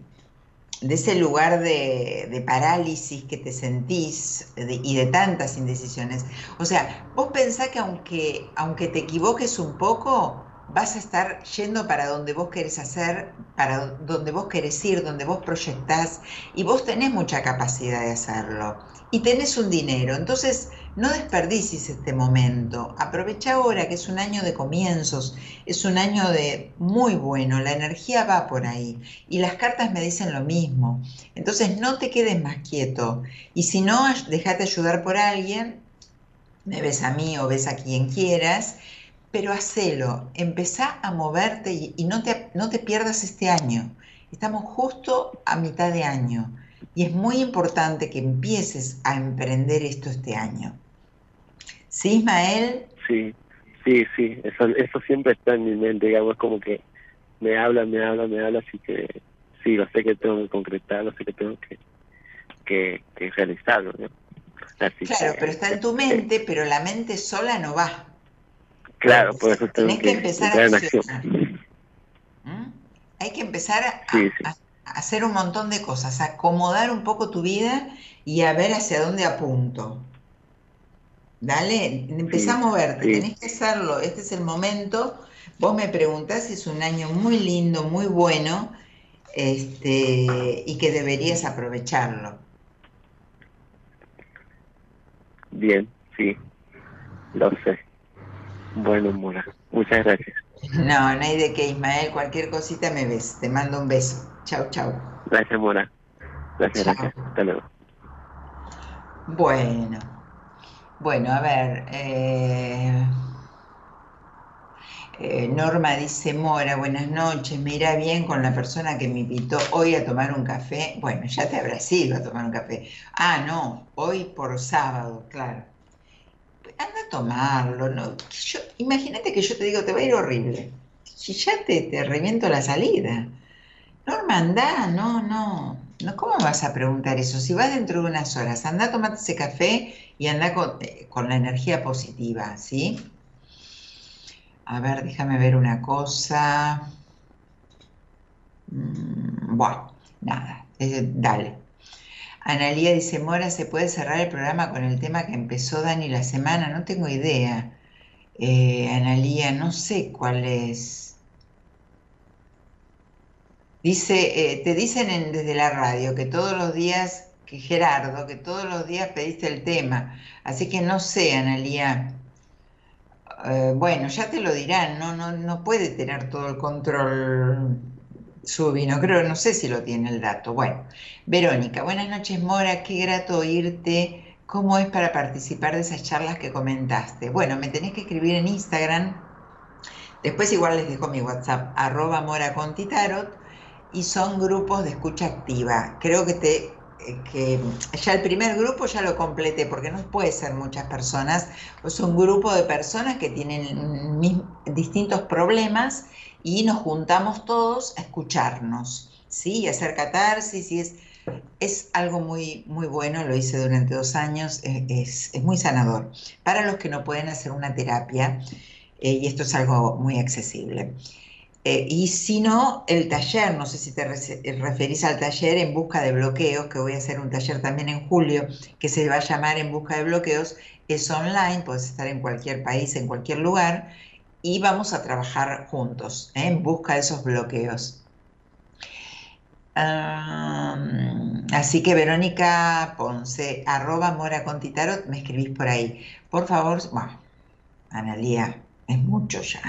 de ese lugar de, parálisis que te sentís y de tantas indecisiones. O sea, vos pensás que aunque, aunque te equivoques un poco, vas a estar yendo para donde vos querés hacer, para donde vos querés ir, donde vos proyectás, y vos tenés mucha capacidad de hacerlo. Y tenés un dinero. Entonces, no desperdicies este momento. Aprovecha ahora que es un año de comienzos, es un año de muy bueno, la energía va por ahí. Y las cartas me dicen lo mismo. Entonces, no te quedes más quieto. Y si no, déjate ayudar por alguien, me ves a mí o ves a quien quieras pero hacelo, empezá a moverte y, no, te, no te pierdas este año. Estamos justo a mitad de año y es muy importante que empieces a emprender esto este año. ¿Sí, Ismael? Sí, sí, sí, eso, eso siempre está en mi mente, digamos, es como que me habla, me habla, me habla, así que sí, lo sé que tengo que concretar, lo sé que tengo que, que, que realizarlo. claro, pero está en tu mente, pero la mente sola no va. Claro, por eso que, empezar a accionar. ¿Mm? Hay que empezar a, hacer un montón de cosas, a acomodar un poco tu vida y a ver hacia dónde apunto. Dale, empezá a moverte, tenés que hacerlo, este es el momento. Vos me preguntás si es un año muy lindo, muy bueno, este, y que deberías aprovecharlo. Bien, sí, lo sé. Bueno, Mora, muchas gracias. No, no hay de qué, Ismael. Cualquier cosita me ves. Te mando un beso. Chau, chau. Gracias, Mora. Gracias, gracias. Hasta luego. Bueno, bueno, a ver. Eh, eh, Norma dice, Mora, buenas noches, me irá bien con la persona que me invitó hoy a tomar un café. Bueno, ya te habrás ido a tomar un café. Ah, no, hoy por sábado, claro anda a tomarlo. ¿no? imagínate que yo te digo, te va a ir horrible. Si ya te, te reviento la salida. Norma, anda, no, no, no. ¿Cómo vas a preguntar eso? Si vas dentro de unas horas, anda a tomarte ese café y anda con, eh, con la energía positiva, ¿sí? A ver, déjame ver una cosa. Mm, bueno, nada, eh, dale. Analía dice, Mora, ¿se puede cerrar el programa con el tema que empezó Dani la semana? No tengo idea. Eh, Analía, no sé cuál es. Dice, eh, te dicen desde la radio que todos los días, que Gerardo, que todos los días pediste el tema. Así que no sé, Analía. Eh, bueno, ya te lo dirán, no, no, no puede tener todo el control Subi, no creo, no sé si lo tiene el dato. Bueno, Verónica, buenas noches Mora, qué grato oírte. ¿Cómo es para participar de esas charlas que comentaste? Bueno, me tenés que escribir en Instagram. Después igual les dejo mi WhatsApp, arroba Mora Contitarot, y son grupos de escucha activa. Creo que te eh, que ya el primer grupo ya lo completé, porque no puede ser muchas personas, es un grupo de personas que tienen distintos problemas y nos juntamos todos a escucharnos, ¿sí? Y hacer catarsis y es, es algo muy, muy bueno, lo hice durante dos años, es, muy sanador. Para los que no pueden hacer una terapia, eh, y esto es algo muy accesible. Eh, y si no, el taller, no sé si te referís al taller en busca de bloqueos, que voy a hacer un taller también en julio, que se va a llamar En busca de bloqueos, es online, puedes estar en cualquier país, en cualquier lugar, y vamos a trabajar juntos ¿eh? en busca de esos bloqueos. así que Verónica Ponce, arroba Mora Contitarot, me escribís por ahí. Por favor, bueno, Analía, es mucho ya.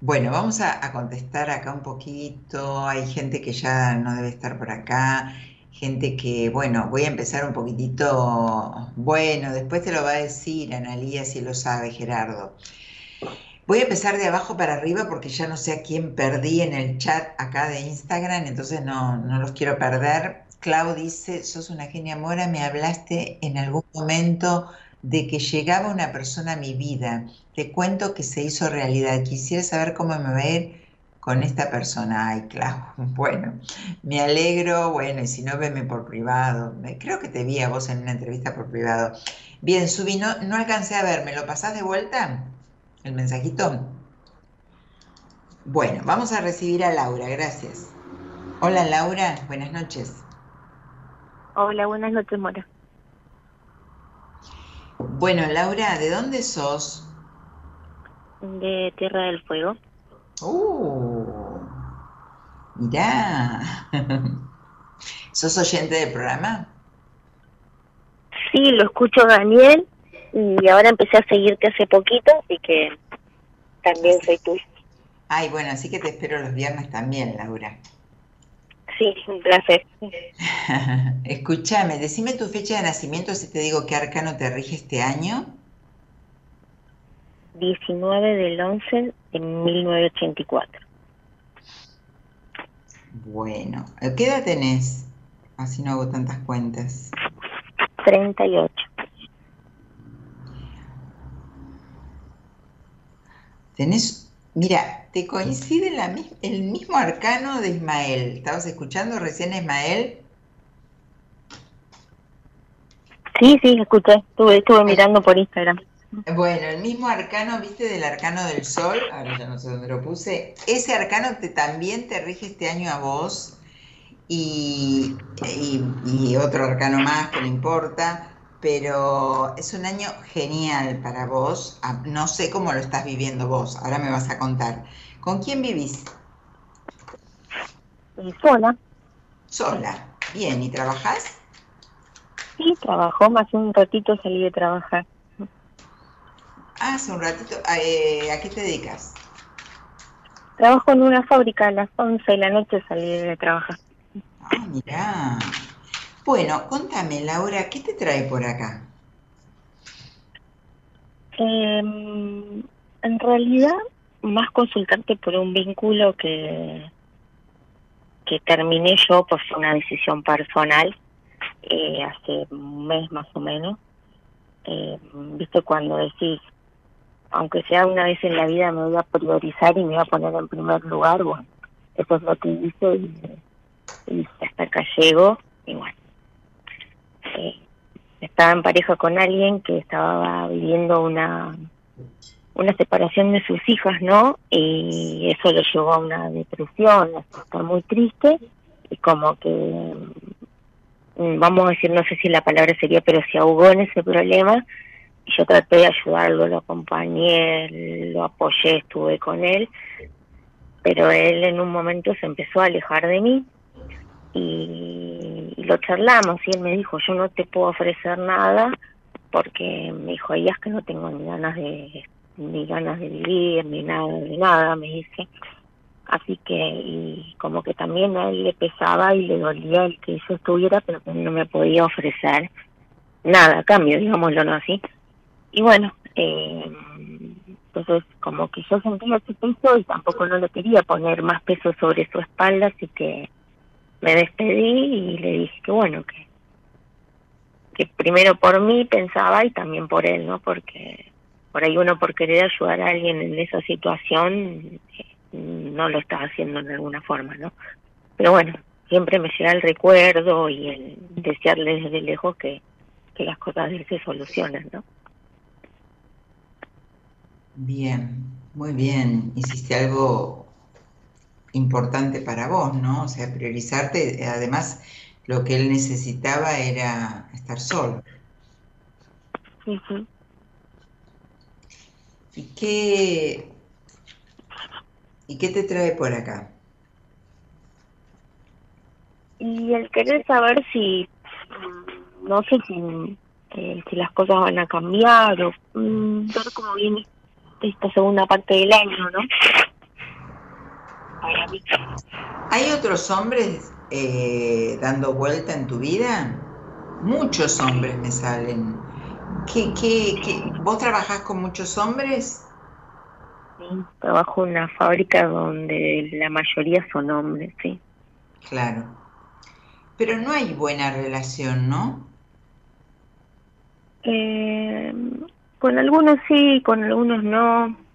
Bueno, vamos a, a, contestar acá un poquito. Hay gente que ya no debe estar por acá. Gente que, bueno, voy a empezar un poquitito. Bueno, después te lo va a decir Analía si lo sabe Gerardo. Voy a empezar de abajo para arriba porque ya no sé a quién perdí en el chat acá de Instagram, entonces no, no los quiero perder. Clau dice, sos una genia mora, me hablaste en algún momento de que llegaba una persona a mi vida. Te cuento que se hizo realidad. Quisiera saber cómo me va a ir con esta persona. Ay, Clau, bueno, me alegro. Bueno, y si no, veme por privado. Creo que te vi a vos en una entrevista por privado. Bien, Subi, no, no alcancé a ver. ¿Me lo pasás de vuelta? El mensajito. Bueno, vamos a recibir a Laura, gracias. Hola Laura, buenas noches. Hola, buenas noches, Mora. Bueno, Laura, ¿de dónde sos? De Tierra del Fuego. Uh, mirá. ¿Sos oyente del programa? Sí, lo escucho Daniel y ahora empecé a seguirte hace poquito, así que también soy tuyo. Ay, bueno, así que te espero los viernes también, Laura. Sí, un placer. Escúchame, decime tu fecha de nacimiento si te digo qué arcano te rige este año. 19 del 11 de 1984. Bueno, ¿qué edad tenés? Así no hago tantas cuentas. 38. Tenés, mira, te coincide la, el mismo arcano de Ismael. ¿Estabas escuchando recién a Ismael? Sí, sí, escuché. Estuve, estuve mirando por Instagram. Bueno, el mismo arcano, viste, del arcano del sol, ahora ya no sé dónde lo puse. Ese arcano te, también te rige este año a vos y, y, y otro arcano más que no importa pero es un año genial para vos. Ah, no sé cómo lo estás viviendo vos, ahora me vas a contar. ¿Con quién vivís? Sola. Sola. Bien, ¿y trabajás? Sí, trabajo, más un ratito salí de trabajar. Ah, hace un ratito. Eh, ¿A qué te dedicas? Trabajo en una fábrica a las 11 de la noche salí de trabajar. Ah, mirá. Bueno, contame, Laura, ¿qué te trae por acá? Em, en realidad, más consultarte por un vínculo que, que terminé yo por una decisión personal eh, hace un mes más o menos. Eh, Viste cuando decís, aunque sea una vez en la vida me voy a priorizar y me voy a poner en primer lugar, bueno, eso es lo que hice y, y hasta acá llego y bueno estaba en pareja con alguien que estaba viviendo una una separación de sus hijas, ¿no? Y eso lo llevó a una depresión, a estar muy triste y como que, mm, vamos a decir, no sé si la palabra sería, pero se ahogó en ese problema y yo traté de ayudarlo, lo acompañé, lo apoyé, estuve con él, pero él en un momento se empezó a alejar de mí y, lo charlamos y él me dijo, yo no te puedo ofrecer nada porque me dijo, ahí es que no tengo ni ganas de ni ganas de vivir, ni nada de nada, me dice. Así que, y como que también a él le pesaba y le dolía el que yo estuviera, pero que no me podía ofrecer nada a cambio, digámoslo no así. Y bueno, eh, entonces como que yo sentía ese peso y tampoco no le quería poner más peso sobre su espalda, así que me despedí y le dije que bueno, que, que primero por mí pensaba y también por él, ¿no? Porque por ahí uno por querer ayudar a alguien en esa situación eh, no lo está haciendo de alguna forma, ¿no? Pero bueno, siempre me llega el recuerdo y el desearle desde lejos que, que las cosas se solucionen, ¿no? Bien, muy bien. Hiciste algo importante para vos, ¿no? O sea, priorizarte, además lo que él necesitaba era estar solo. ¿Y qué, ¿Y qué te trae por acá? Y el querer saber si, no sé si, eh, si las cosas van a cambiar o mm, ver cómo viene esta segunda parte del año, ¿no? ¿Hay otros hombres eh, dando vuelta en tu vida? Muchos hombres me salen. ¿Qué, qué, qué? ¿Vos trabajás con muchos hombres? Sí, trabajo en una fábrica donde la mayoría son hombres, sí. Claro. Pero no hay buena relación, ¿no? Eh, con algunos sí, con algunos no.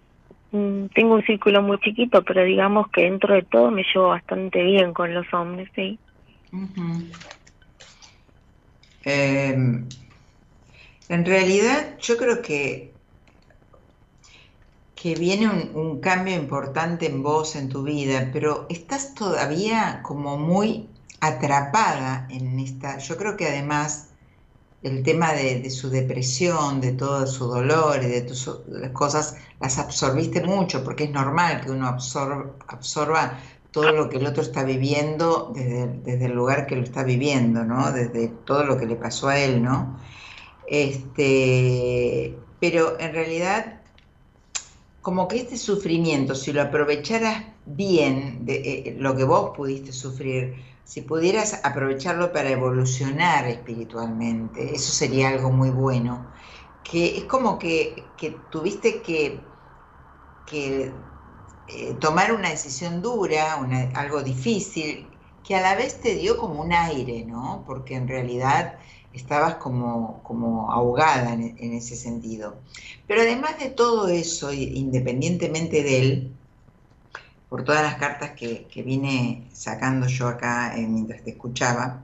Mm, tengo un círculo muy chiquito, pero digamos que dentro de todo me llevo bastante bien con los hombres, sí. Em, en realidad, yo creo que, que viene un, cambio importante en vos, en tu vida, pero estás todavía como muy atrapada en esta, yo creo que además el tema de, su depresión, de todo su dolor y de tus las cosas, las absorbiste mucho, porque es normal que uno absorba todo lo que el otro está viviendo desde, desde, el lugar que lo está viviendo, ¿no? Desde todo lo que le pasó a él, ¿no? Este, pero en realidad, como que este sufrimiento, si lo aprovecharas bien, de, eh, lo que vos pudiste sufrir, si pudieras aprovecharlo para evolucionar espiritualmente, eso sería algo muy bueno. Que es como que, que tuviste que, que eh, tomar una decisión dura, algo difícil, que a la vez te dio como un aire, ¿no? Porque en realidad estabas como, como ahogada en, ese sentido. Pero además de todo eso, independientemente de él, por todas las cartas que, vine sacando yo acá eh, mientras te escuchaba,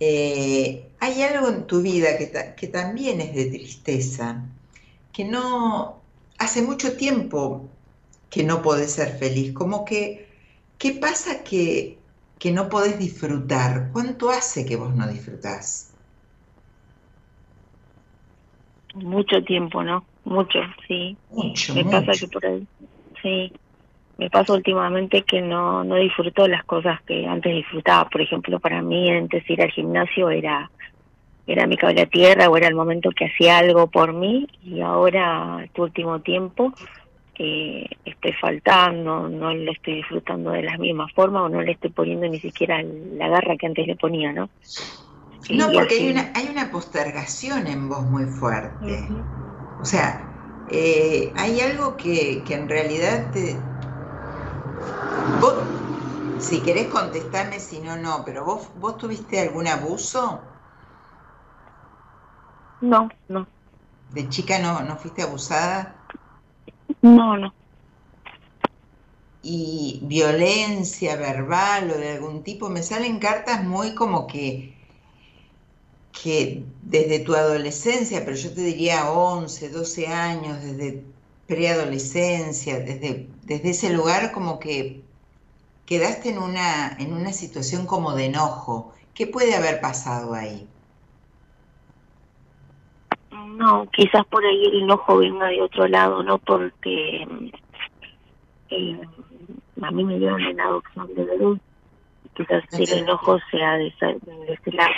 eh, hay algo en tu vida que, que también es de tristeza, que no, hace mucho tiempo que no podés ser feliz? Como que, ¿qué pasa que, que no podés disfrutar? ¿Cuánto hace que vos no disfrutás? Mucho tiempo, ¿no? Mucho, sí. Mucho, Me pasa que por ahí, sí. Me pasa últimamente que no, no disfruto las cosas que antes disfrutaba. Por ejemplo, para mí antes ir al gimnasio era era mi cable a tierra o era el momento que hacía algo por mí y ahora este último tiempo eh, estoy faltando, no lo estoy disfrutando de la misma forma o no le estoy poniendo ni siquiera la garra que antes le ponía, ¿no? No, porque hay una, hay una postergación en vos muy fuerte. O sea, eh, hay algo que, que en realidad te... Vos, si querés contestarme, si no, no, pero vos, vos tuviste algún abuso? No, no. ¿De chica no, no fuiste abusada? No, no. Y violencia verbal o de algún tipo, me salen cartas muy como que, que desde tu adolescencia, pero yo te diría 11, 12 años, desde preadolescencia, desde, desde ese lugar como que quedaste en una, en una situación como de enojo. ¿Qué puede haber pasado ahí? No, quizás por ahí el enojo venga de otro lado, ¿no? Porque eh, a mí me dieron en adopción de bebé. Quizás el enojo sea de, ese lado.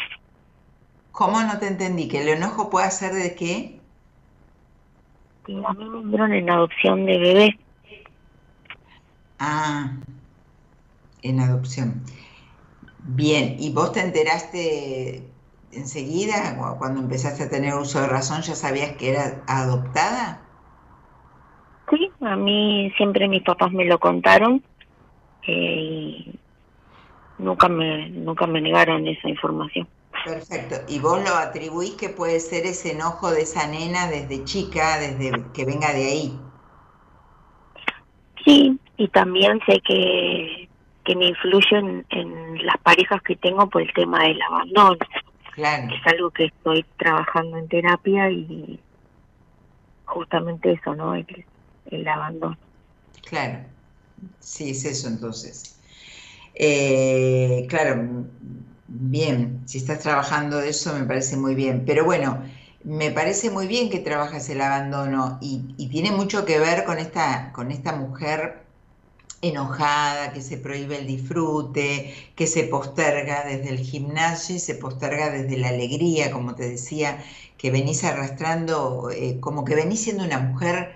¿Cómo no te entendí? ¿Que el enojo puede ser de qué? Que a mí me dieron en adopción de bebé. Ah, en adopción. Bien, ¿y vos te enteraste enseguida, cuando empezaste a tener uso de razón, ya sabías que era adoptada? Sí, a mí siempre mis papás me lo contaron eh, y nunca me, nunca me negaron esa información. Perfecto. ¿Y vos lo atribuís que puede ser ese enojo de esa nena desde chica, desde que venga de ahí? Sí, y también sé que, que me influye en, en las parejas que tengo por el tema del abandono. Es algo que estoy trabajando en terapia y justamente eso, ¿no? El, el abandono. Claro, sí, es eso entonces. Eh, claro, bien, si estás trabajando eso me parece muy bien, pero bueno, me parece muy bien que trabajas el abandono y, tiene mucho que ver con esta, con esta mujer enojada, que se prohíbe el disfrute, que se posterga desde el gimnasio y se posterga desde la alegría, como te decía, que venís arrastrando, eh, como que venís siendo una mujer,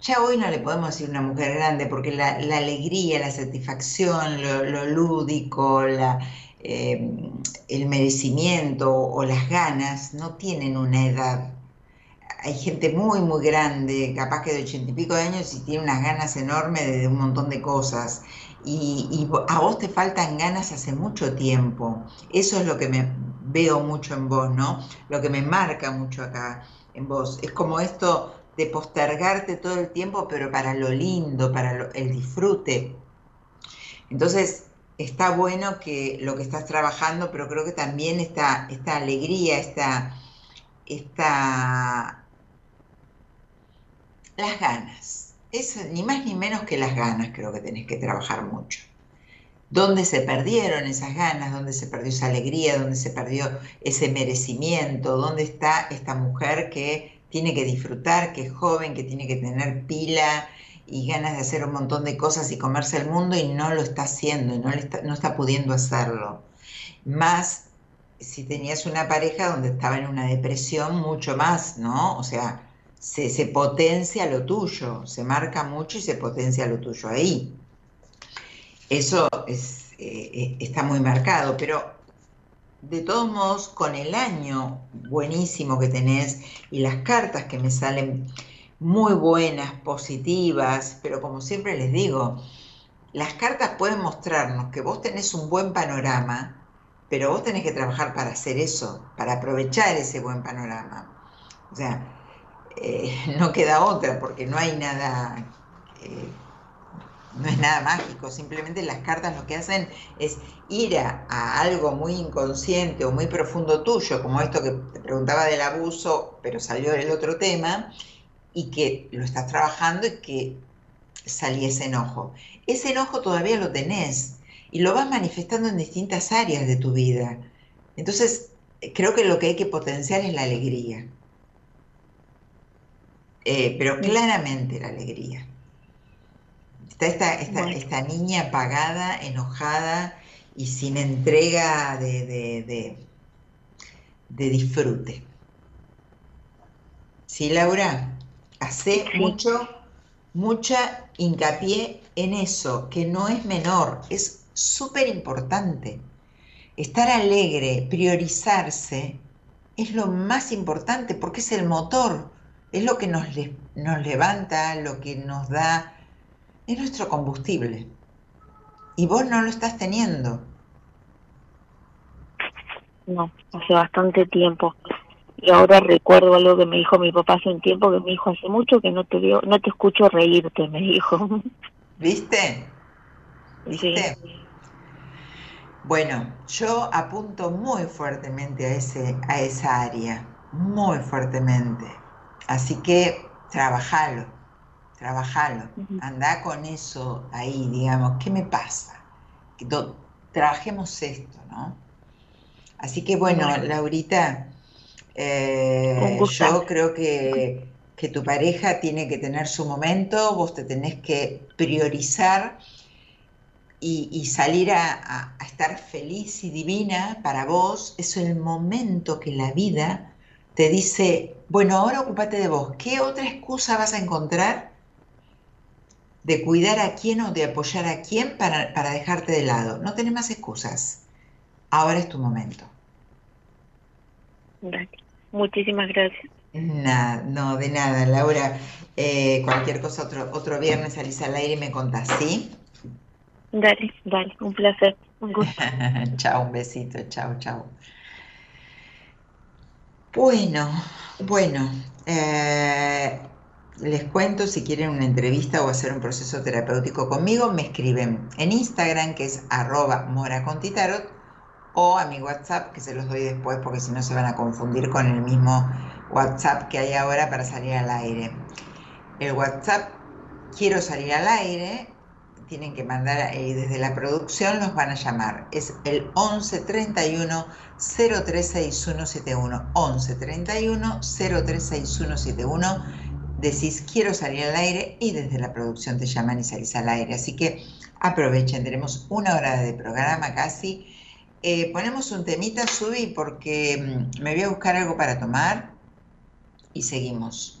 ya hoy no le podemos decir una mujer grande, porque la, alegría, la satisfacción, lo, lúdico, la, eh, el merecimiento o las ganas no tienen una edad hay gente muy, muy grande, capaz que de ochenta y pico de años y tiene unas ganas enormes de, un montón de cosas. Y, a vos te faltan ganas hace mucho tiempo. Eso es lo que me veo mucho en vos, ¿no? Lo que me marca mucho acá en vos. Es como esto de postergarte todo el tiempo, pero para lo lindo, para el disfrute. Entonces, está bueno que lo que estás trabajando, pero creo que también esta, esta alegría, esta, esta las ganas. Es ni más ni menos que las ganas creo que tenés que trabajar mucho. ¿Dónde se perdieron esas ganas? ¿Dónde se perdió esa alegría? ¿Dónde se perdió ese merecimiento? ¿Dónde está esta mujer que tiene que disfrutar, que es joven, que tiene que tener pila y ganas de hacer un montón de cosas y comerse el mundo y no lo está haciendo, no, está, no está pudiendo hacerlo? Más si tenías una pareja donde estaba en una depresión, mucho más, ¿no? O sea, se, se potencia lo tuyo, se marca mucho y se potencia lo tuyo ahí. Eso es, eh, eh, está muy marcado, pero de todos modos, con el año buenísimo que tenés y las cartas que me salen muy buenas, positivas, pero como siempre les digo, las cartas pueden mostrarnos que vos tenés un buen panorama, pero vos tenés que trabajar para hacer eso, para aprovechar ese buen panorama. O sea, eh, no queda otra porque no hay nada no es nada mágico, simplemente las cartas lo que hacen es ir a, algo muy inconsciente o muy profundo tuyo, como esto que te preguntaba del abuso, pero salió del otro tema, y que lo estás trabajando y que salía ese enojo. Ese enojo todavía lo tenés y lo vas manifestando en distintas áreas de tu vida. Entonces, creo que lo que hay que potenciar es la alegría. Eh, pero claramente la alegría. Está esta, niña apagada, enojada y sin entrega de, de, disfrute. ¿Sí, Laura? Hace mucho, mucha hincapié en eso, que no es menor, es súper importante. Estar alegre, priorizarse, es lo más importante porque es el motor, es lo que nos, nos levanta, lo que nos da es nuestro combustible. Y vos no lo estás teniendo. No, hace bastante tiempo. Y ahora recuerdo algo que me dijo mi papá hace un tiempo, que me dijo hace mucho que no te veo, no te escucho reírte, me dijo. ¿Viste? ¿Viste? Bueno, yo apunto muy fuertemente a ese, a esa área, muy fuertemente. Así que trabajalo trabajalo, anda con eso ahí, digamos, ¿qué me pasa? trabajemos esto, ¿no? Así que bueno, Laurita, eh, yo creo que, tu pareja tiene que tener su momento, vos te tenés que priorizar y, salir a, a, estar feliz y divina para vos. Es el momento que la vida te dice, bueno, ahora ocúpate de vos. ¿Qué otra excusa vas a encontrar de cuidar a quién o de apoyar a quién para, dejarte de lado. No tenés más excusas. Ahora es tu momento. Muchísimas gracias. Nada, no, de nada, Laura. Eh, cualquier cosa, otro, otro viernes salís al aire y me contás, ¿sí? Dale, dale, un placer, un gusto. chao, un besito, chao, chao. Bueno, bueno, eh, les cuento, si quieren una entrevista o hacer un proceso terapéutico conmigo, me escriben en Instagram, que es arroba moracontitarot, o a mi WhatsApp, que se los doy después porque si no se van a confundir con el mismo WhatsApp que hay ahora para salir al aire. El WhatsApp, quiero salir al aire, tienen que mandar ahí desde la producción, los van a llamar. Es el 11 31 036171. 11 31 036171 decís quiero salir al aire y desde la producción te llaman y salís al aire. Así que aprovechen, tenemos una hora de programa casi. Eh, ponemos un temita, subí, porque mm, me voy a buscar algo para tomar y seguimos.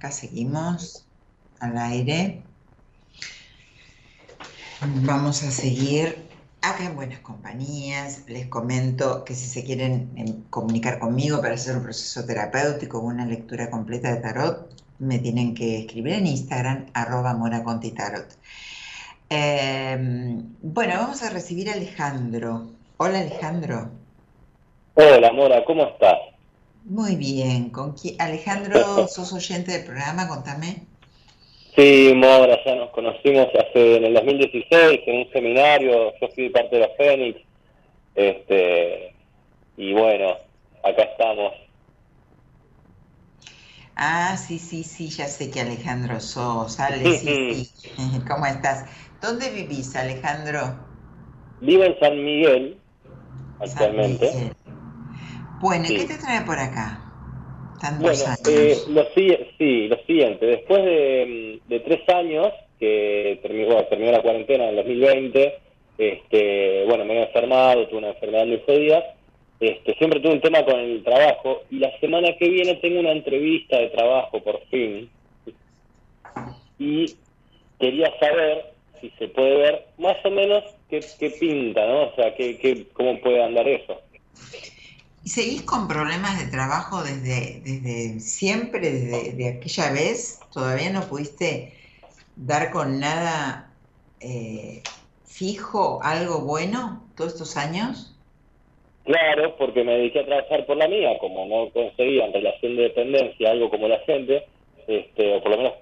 Acá seguimos al aire. Vamos a seguir acá en Buenas Compañías. Les comento que si se quieren em, comunicar conmigo para hacer un proceso terapéutico o una lectura completa de tarot, me tienen que escribir en Instagram, arroba moracontitarot. Eh, bueno, vamos a recibir a Alejandro. Hola Alejandro. Hola, Mora, ¿cómo estás? Muy bien. ¿Con quién? Alejandro, sos oyente del programa, contame. Sí, Mora, ya nos conocimos hace en el 2016 en un seminario, yo fui parte de la Fénix, este, y bueno, acá estamos. Ah, sí, sí, sí, ya sé que Alejandro sos. Ale, sí, sí. ¿Cómo estás? ¿Dónde vivís, Alejandro? Vivo en San Miguel San actualmente. Miguel. Bueno, ¿y Sí. qué te trae por acá? Tantos Bueno, años. eh, lo, sí, lo siguiente, después de, de tres años que terminó, bueno, terminó la cuarentena en el 2020, este, bueno, me he enfermado, tuve una enfermedad muy jodida, este, siempre tuve un tema con el trabajo y la semana que viene tengo una entrevista de trabajo por fin y quería saber si se puede ver más o menos qué, qué pinta, ¿no? O sea, qué, qué, cómo puede andar eso. ¿Y seguís con problemas de trabajo desde, desde siempre, desde de aquella vez? ¿Todavía no pudiste dar con nada eh, fijo, algo bueno, todos estos años? Claro, porque me dediqué a trabajar por la mía, como no conseguía en relación de dependencia algo como la gente, este, o por lo menos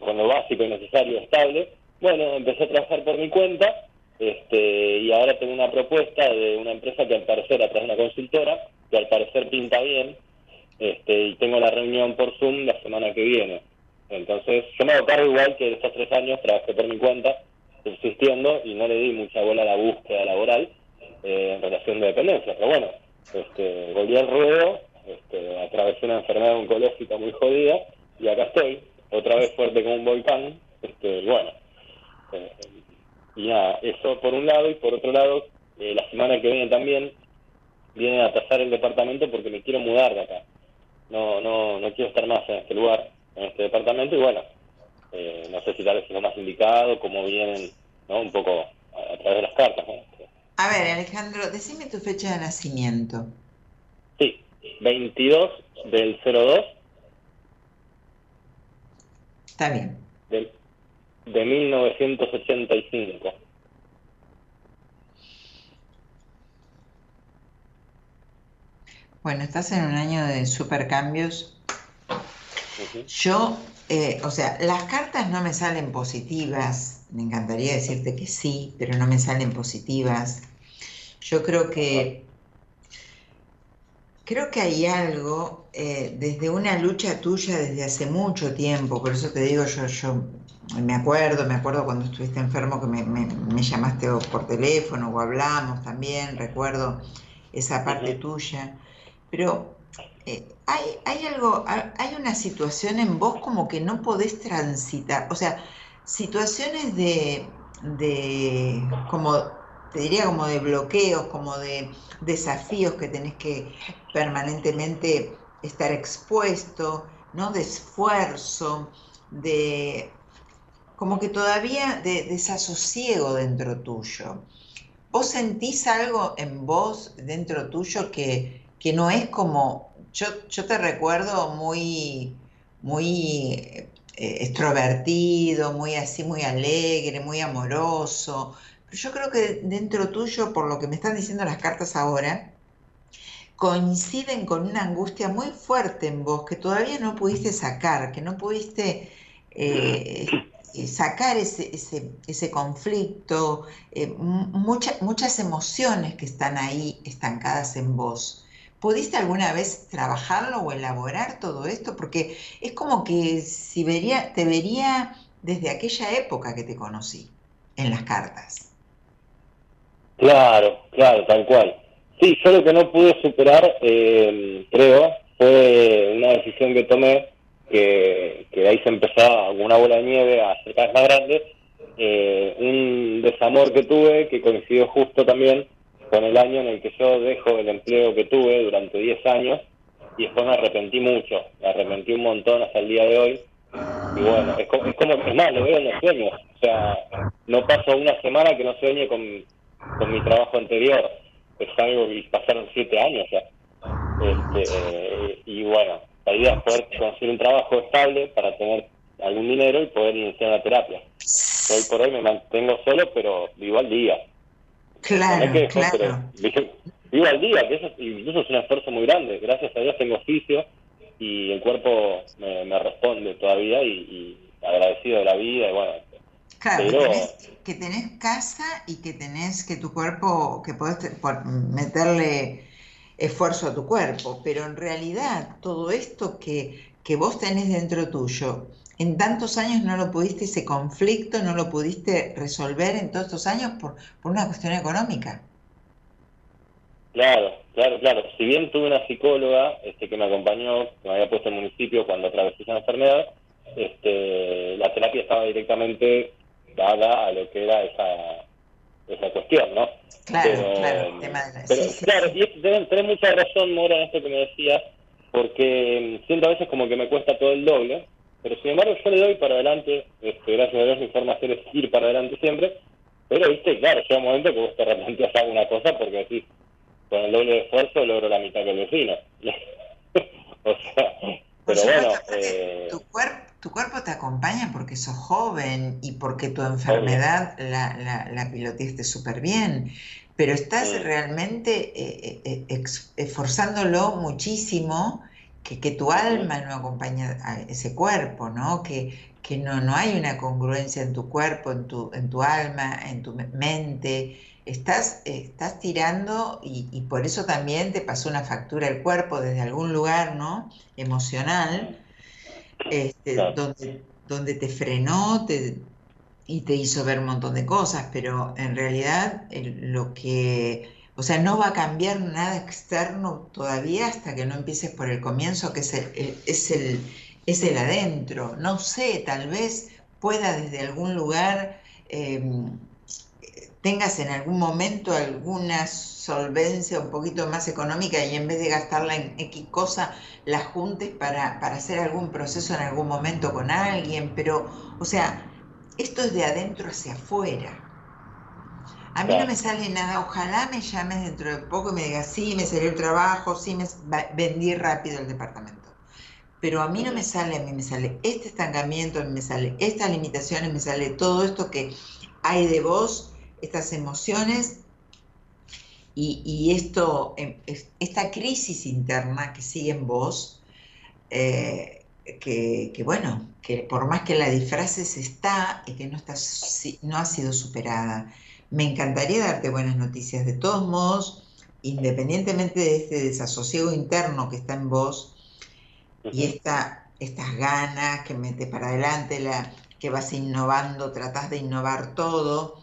con lo básico y necesario estable, bueno, empecé a trabajar por mi cuenta este, y ahora tengo una propuesta de una empresa que al parecer, atrás de una consultora, que al parecer pinta bien, este, y tengo la reunión por Zoom la semana que viene. Entonces, yo me hago igual que estos tres años trabajé por mi cuenta, subsistiendo, y no le di mucha bola a la búsqueda laboral eh, en relación de dependencia. Pero bueno, este, volví al ruedo, este, atravesé una enfermedad oncológica muy jodida, y acá estoy, otra vez fuerte como un volcán, este, bueno. Eh, y nada, eso por un lado, y por otro lado, eh, la semana que viene también viene a tasar el departamento porque me quiero mudar de acá. No, no, no quiero estar más en este lugar, en este departamento, y bueno, eh, no sé si tal vez es lo más indicado, cómo vienen, ¿no? Un poco a, través de las cartas, A ver, Alejandro, decime tu fecha de nacimiento. Sí, 22 del 02. Está bien. Del, de 1985. Bueno, estás en un año de supercambios. Yo, eh, o sea, las cartas no me salen positivas. Me encantaría decirte que sí, pero no me salen positivas. Yo creo que creo que hay algo eh, desde una lucha tuya desde hace mucho tiempo. Por eso te digo, yo, yo me acuerdo, me acuerdo cuando estuviste enfermo que me, llamaste por teléfono o hablamos también, recuerdo esa parte tuya, pero eh, hay, hay, algo, hay una situación en vos como que no podés transitar, o sea, situaciones de, de como, te diría como de bloqueos, como de desafíos que tenés que permanentemente estar expuesto, ¿no? De esfuerzo, de como que todavía de desasosiego dentro tuyo. ¿Vos sentís algo en vos dentro tuyo que, que no es como, yo, yo te recuerdo muy, muy eh, extrovertido, muy así, muy alegre, muy amoroso, pero yo creo que dentro tuyo, por lo que me están diciendo las cartas ahora, coinciden con una angustia muy fuerte en vos que todavía no pudiste sacar, que no pudiste eh, eh, sacar ese, ese, ese conflicto, muchas emociones que están ahí estancadas en vos. ¿Pudiste alguna vez trabajarlo o elaborar todo esto? Porque es como que si vería, te vería desde aquella época que te conocí, en las cartas. Claro, claro, tal cual. Sí, yo lo que no pude superar, eh, creo, fue una decisión que tomé que, ahí se empezaba una bola de nieve a hacer cada vez más grande, eh, un desamor que tuve que coincidió justo también con el año en el que yo dejo el empleo que tuve durante 10 años y después me arrepentí mucho, me arrepentí un montón hasta el día de hoy. Y bueno, es como, es, como, es más, veo en los sueños, o sea, no paso una semana que no sueñe con, con mi trabajo anterior, es algo que pasaron 7 años ya. Este, eh, y bueno, la idea es poder conseguir un trabajo estable para tener algún dinero y poder iniciar la terapia. Hoy por hoy me mantengo solo, pero vivo al día. Claro, claro. vivo al día, que eso incluso es un esfuerzo muy grande. Gracias a Dios tengo oficio y el cuerpo me, responde todavía y, agradecido de la vida y bueno. Claro, que, tenés, casa y que tenés que tu cuerpo, que podés meterle esfuerzo a tu cuerpo, pero en realidad todo esto que, que vos tenés dentro tuyo, en tantos años no lo pudiste, ese conflicto no lo pudiste resolver en todos estos años por, por una cuestión económica. Claro, claro, claro. Si bien tuve una psicóloga este, que me acompañó, que me había puesto el municipio cuando atravesé esa enfermedad, este, la terapia estaba directamente dada a lo que era esa, esa cuestión, ¿no? Claro, claro, tema de pero, claro, y tenés, mucha razón, Mora, en esto que me decías, porque mm, siento a veces como que me cuesta todo el doble, pero sin embargo yo le doy para adelante, este, gracias a Dios mi forma de hacer es ir para adelante siempre, pero viste, claro, llega un momento que vos te replanteas alguna cosa porque decís, con el doble de esfuerzo logro la mitad que el vecino. o sea, pero bueno... Eh... Tu cuerpo tu cuerpo te acompaña porque sos joven y porque tu enfermedad la, la, la piloteaste súper bien, pero estás realmente eh, eh, eh, esforzándolo muchísimo que, tu alma no acompaña a ese cuerpo, ¿no? Que, que no, no hay una congruencia en tu cuerpo, en tu, en tu alma, en tu mente. Estás, estás tirando y, por eso también te pasó una factura el cuerpo desde algún lugar, ¿no? Emocional, este, donde, donde te frenó y te hizo ver un montón de cosas, pero en realidad lo que o sea, no va a cambiar nada externo todavía hasta que no empieces por el comienzo, que es el, es el, es el adentro. No sé, tal vez pueda desde algún lugar, em, tengas en algún momento alguna solvencia un poquito más económica y en vez de gastarla en X cosa, la juntes para, para hacer algún proceso en algún momento con alguien. Pero, o sea, esto es de adentro hacia afuera. A mí no me sale nada, ojalá me llames dentro de poco y me digas, sí, me salió el trabajo, sí, me vendí rápido el departamento. Pero a mí no me sale, a mí me sale este estancamiento, a mí me sale estas limitaciones, me sale todo esto que hay de vos, estas emociones y, esto, em, esta crisis interna que sigue en vos, eh, que, que, bueno, que por más que la disfraces está y que no, está, no ha sido superada. Me encantaría darte buenas noticias. De todos modos, independientemente de este desasosiego interno que está en vos y esta, estas ganas que metes para adelante, la, que vas innovando, tratás de innovar todo,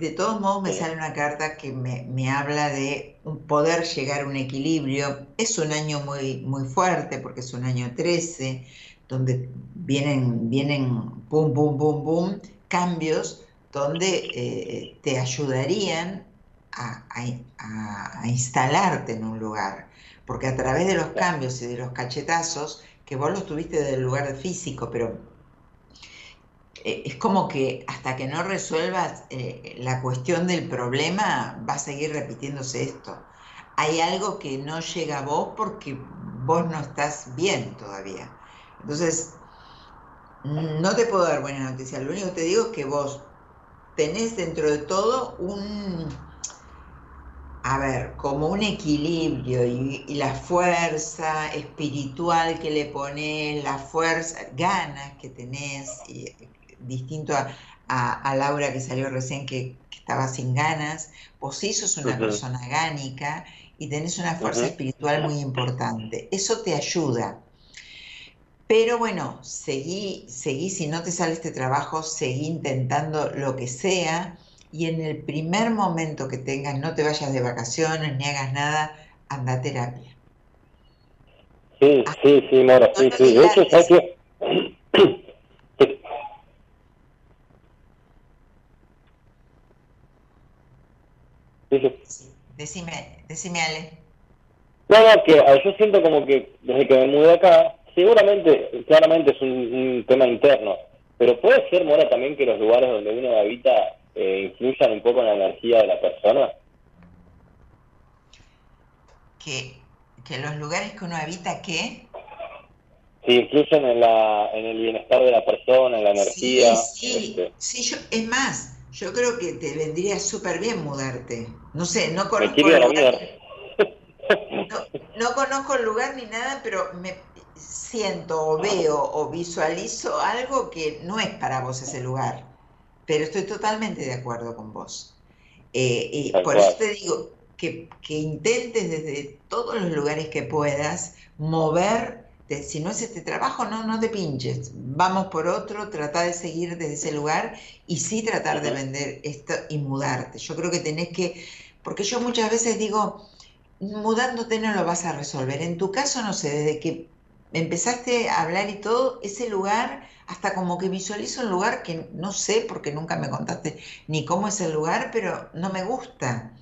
de todos modos me sale una carta que me, habla de poder llegar a un equilibrio. Es un año muy, muy fuerte porque es un año 13, donde vienen, vienen, pum, pum, pum, pum, cambios donde eh, te ayudarían a, instalarte en un lugar. Porque a través de los cambios y de los cachetazos, que vos los tuviste del lugar físico, pero eh, es como que hasta que no resuelvas eh, la cuestión del problema, va a seguir repitiéndose esto. Hay algo que no llega a vos porque vos no estás bien todavía. Entonces, no te puedo dar buenas noticias. Lo único que te digo es que vos tenés dentro de todo un, a ver, como un equilibrio y, la fuerza espiritual que le pones, la fuerza, ganas que tenés, y, distinto a, Laura que salió recién que, estaba sin ganas, vos sí sos una persona gánica y tenés una fuerza espiritual muy importante. Eso te ayuda pero bueno, seguí, seguí, si no te sale este trabajo, seguí intentando lo que sea y en el primer momento que tengas, no te vayas de vacaciones ni hagas nada, anda a terapia. Sí, ah, sí, sí, Mora, sí, sí. De hecho, ¿sabes qué? Decime, decime Ale. No, no, que yo siento como que desde que me mudé acá, seguramente, claramente es un, tema interno, pero puede ser, Mora, también que los lugares donde uno habita eh, influyan un poco en la energía de la persona. Que, que los lugares que uno habita, ¿qué? Sí, influyen en, la, en el bienestar de la persona, en la energía. Sí, sí, este. sí es más, yo creo que te vendría súper bien mudarte. No sé, no conozco el lugar. No, no, conozco el lugar ni nada, pero me, siento o veo o visualizo algo que no es para vos ese lugar, pero estoy totalmente de acuerdo con vos. Eh, y por eso te digo que, intentes desde todos los lugares que puedas mover, si no es este trabajo, no, no te pinches, vamos por otro, trata de seguir desde ese lugar y sí tratar de vender esto y mudarte. Yo creo que tenés que, porque yo muchas veces digo, mudándote no lo vas a resolver. En tu caso, no sé, desde que empezaste a hablar y todo, ese lugar, hasta como que visualizo un lugar que no sé porque nunca me contaste ni cómo es el lugar, pero no me gusta.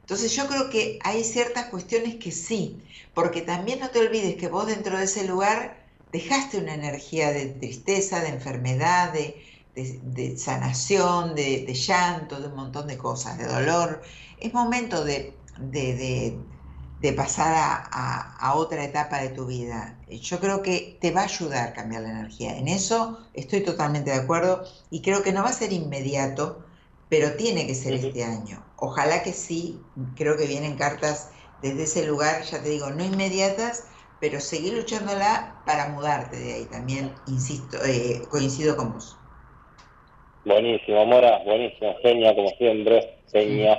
Entonces yo creo que hay ciertas cuestiones que sí, porque también no te olvides que vos dentro de ese lugar dejaste una energía de tristeza, de enfermedad, de, sanación, de, llanto, de un montón de cosas, de dolor. Es momento de, de pasar a, otra etapa de tu vida. Yo creo que te va a ayudar a cambiar la energía. En eso estoy totalmente de acuerdo y creo que no va a ser inmediato, pero tiene que ser este año. Ojalá que sí, creo que vienen cartas desde ese lugar, ya te digo, no inmediatas, pero seguí luchándola para mudarte de ahí. También, insisto, eh, coincido con vos. Buenísimo, Mora, buenísimo, genia como siempre, genia.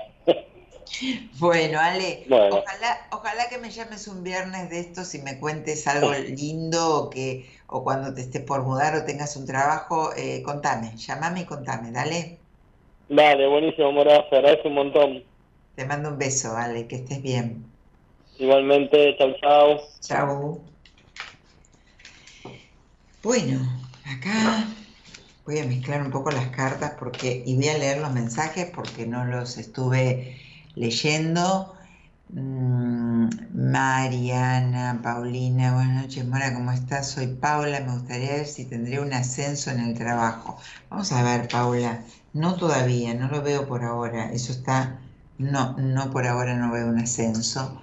Bueno, Ale, Bueno. Ojalá, ojalá que me llames un viernes de estos y me cuentes algo lindo o que o cuando te estés por mudar o tengas un trabajo, eh, contame, llamame y contame, dale. Dale, buenísimo, Mora, te agradezco un montón. Te mando un beso, Ale, que estés bien. Igualmente, chau, chau. Chau. Bueno, acá voy a mezclar un poco las cartas porque y voy a leer los mensajes porque no los estuve leyendo. Mm, Mariana, Paulina, buenas noches, Mora, ¿cómo estás? Soy Paula, me gustaría ver si tendré un ascenso en el trabajo. Vamos a ver, Paula, no todavía, no lo veo por ahora, eso está, no, no por ahora no veo un ascenso.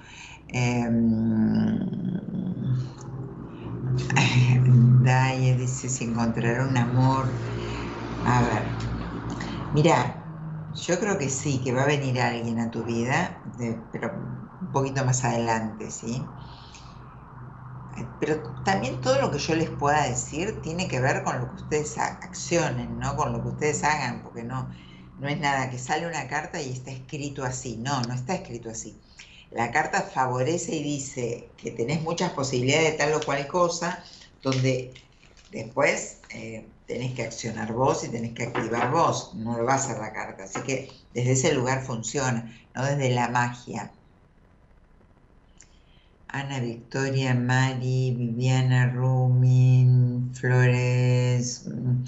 Daye dice si encontrará un amor. A ver, mira, yo creo que sí, que va a venir alguien a tu vida, pero un poquito más adelante, ¿sí? Pero también todo lo que yo les pueda decir tiene que ver con lo que ustedes accionen, ¿no? Con lo que ustedes hagan, porque no, no es nada que sale una carta y está escrito así. No, no está escrito así. La carta favorece y dice que tenés muchas posibilidades de tal o cual cosa, donde después eh, tenés que accionar vos y tenés que activar vos, no lo va a hacer la carta. Así que desde ese lugar funciona, no desde la magia. Ana Victoria, Mari, Viviana, Rumi, Flores. mm,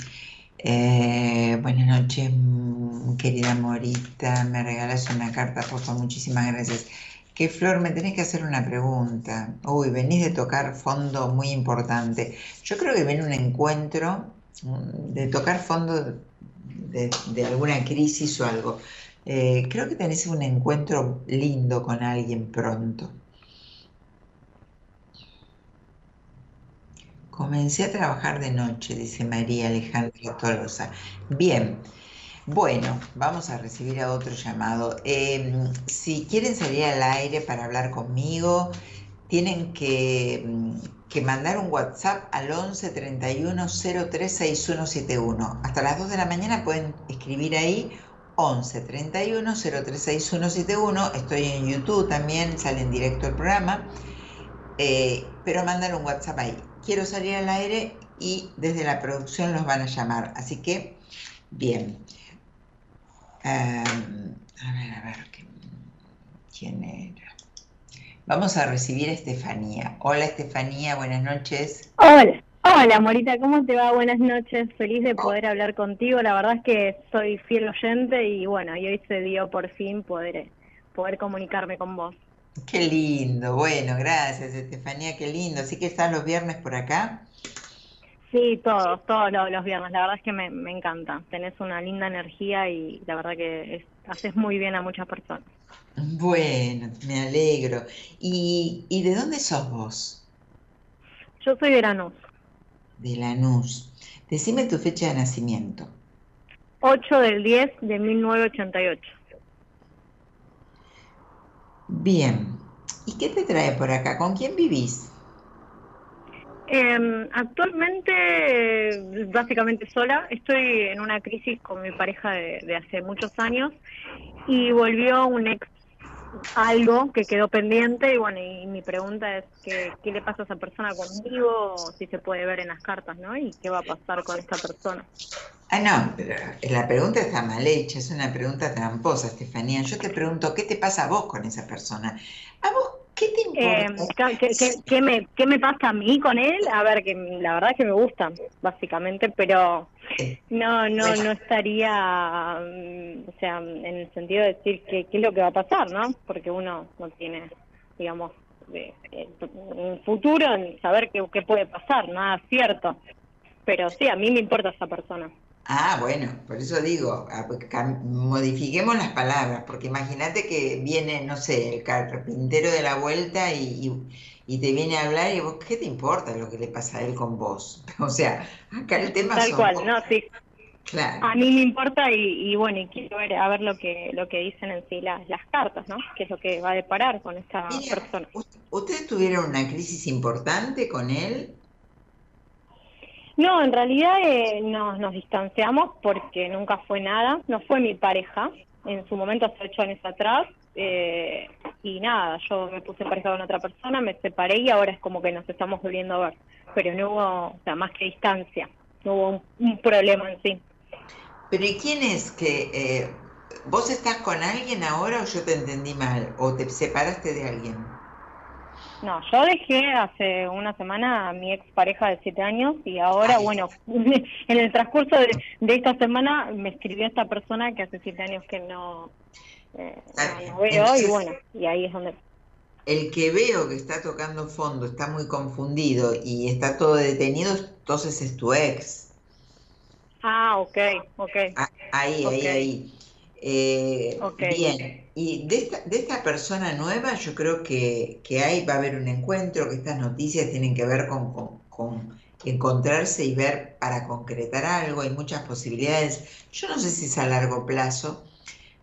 eh, buenas noches, mm, querida Morita. Me regalas una carta, por favor. Muchísimas gracias. Que Flor, me tenés que hacer una pregunta. Uy, venís de tocar fondo muy importante. Yo creo que viene un encuentro de tocar fondo de, alguna crisis o algo. Eh, creo que tenés un encuentro lindo con alguien pronto. Comencé a trabajar de noche, dice María Alejandra Tolosa. Bien, bueno, vamos a recibir a otro llamado. Eh, si quieren salir al aire para hablar conmigo, tienen que, mm, que mandar un WhatsApp al 11 31 03 6171. Hasta las 2 de la mañana pueden escribir ahí 11 31 03 6171. Estoy en YouTube también, sale en directo el programa. Eh, pero mandan un WhatsApp ahí. Quiero salir al aire y desde la producción los van a llamar. Así que, bien. Em, a ver, a ver, ¿qué- ¿quién era? Vamos a recibir a Estefanía. Hola Estefanía, buenas noches. Hola, hola Morita, ¿cómo te va? Buenas noches, feliz de poder hablar contigo. La verdad es que soy fiel oyente y bueno, y hoy se dio por fin poder, poder comunicarme con vos. Qué lindo, bueno, gracias Estefanía, qué lindo. Así que están los viernes por acá. Sí, todos, todos los, los viernes. La verdad es que me, me encanta. Tenés una linda energía y la verdad que es- haces muy bien a muchas personas. Bueno, me alegro. ¿Y, y de dónde sos vos? Yo soy de Lanús, De Lanús. Decime tu fecha de nacimiento. 8 del 10 de 1988. Bien. ¿Y qué te trae por acá? ¿Con quién vivís? Eh, actualmente, básicamente sola, estoy en una crisis con mi pareja de, hace muchos años y volvió un ex algo que quedó pendiente y bueno, y mi pregunta es que, qué le pasa a esa persona conmigo, si se puede ver en las cartas, ¿no? Y qué va a pasar con esta persona. Ah, no, pero la pregunta está mal hecha, es una pregunta tramposa, Estefanía. Yo te pregunto, ¿qué te pasa a vos con esa persona? ¿A vos qué te Eh? ¿qué, qué- qué me, ¿Qué me pasa a mí con él? A ver, que la verdad es que me gusta, básicamente, pero no no no estaría, mm, o sea, en el sentido de decir que, qué es lo que va a pasar, ¿no? Porque uno no tiene, digamos, eh, un futuro en saber qué, qué puede pasar, nada cierto. Pero sí, a mí me importa esa persona. Ah, bueno, por eso digo, ah, pues modifiquemos las palabras, porque imagínate que viene, no sé, el carpintero de la vuelta y, y- y te viene a hablar y vos, ¿qué te importa lo que le pasa a él con vos? O sea, acá el tema Tal son cual, vos. no, sí. Claro. A mí me importa y, bueno, y quiero ver a ver lo que lo que dicen en sí las, las cartas, ¿no? Que es lo que va a deparar con esta persona. ¿Ustedes tuvieron una crisis importante con él? No, en realidad eh, nos, nos distanciamos porque nunca fue nada, no fue mi pareja, en su momento hace ocho años atrás, eh, y nada, yo me puse pareja con otra persona, me separé y ahora es como que nos estamos volviendo a ver, pero no hubo, o sea, más que distancia, no hubo un, problema en sí. Pero ¿y quién es que... Eh, ¿Vos estás con alguien ahora o yo te entendí mal? ¿O te separaste de alguien? No, yo dejé hace una semana a mi ex pareja de siete años y ahora, bueno, en el transcurso de, esta semana me escribió esta persona que hace siete años que no, eh, veo y bueno, y ahí es donde... El que veo que está tocando fondo está muy confundido y está todo detenido, entonces es tu ex. Ah, ok, ok. Ah, ahí, ahí, ahí. Eh, bien, y de esta, de esta persona nueva yo creo que, que, hay, va a haber un encuentro, que estas noticias tienen que ver con, con, encontrarse y ver para concretar algo, hay muchas posibilidades. Yo no sé si es a largo plazo,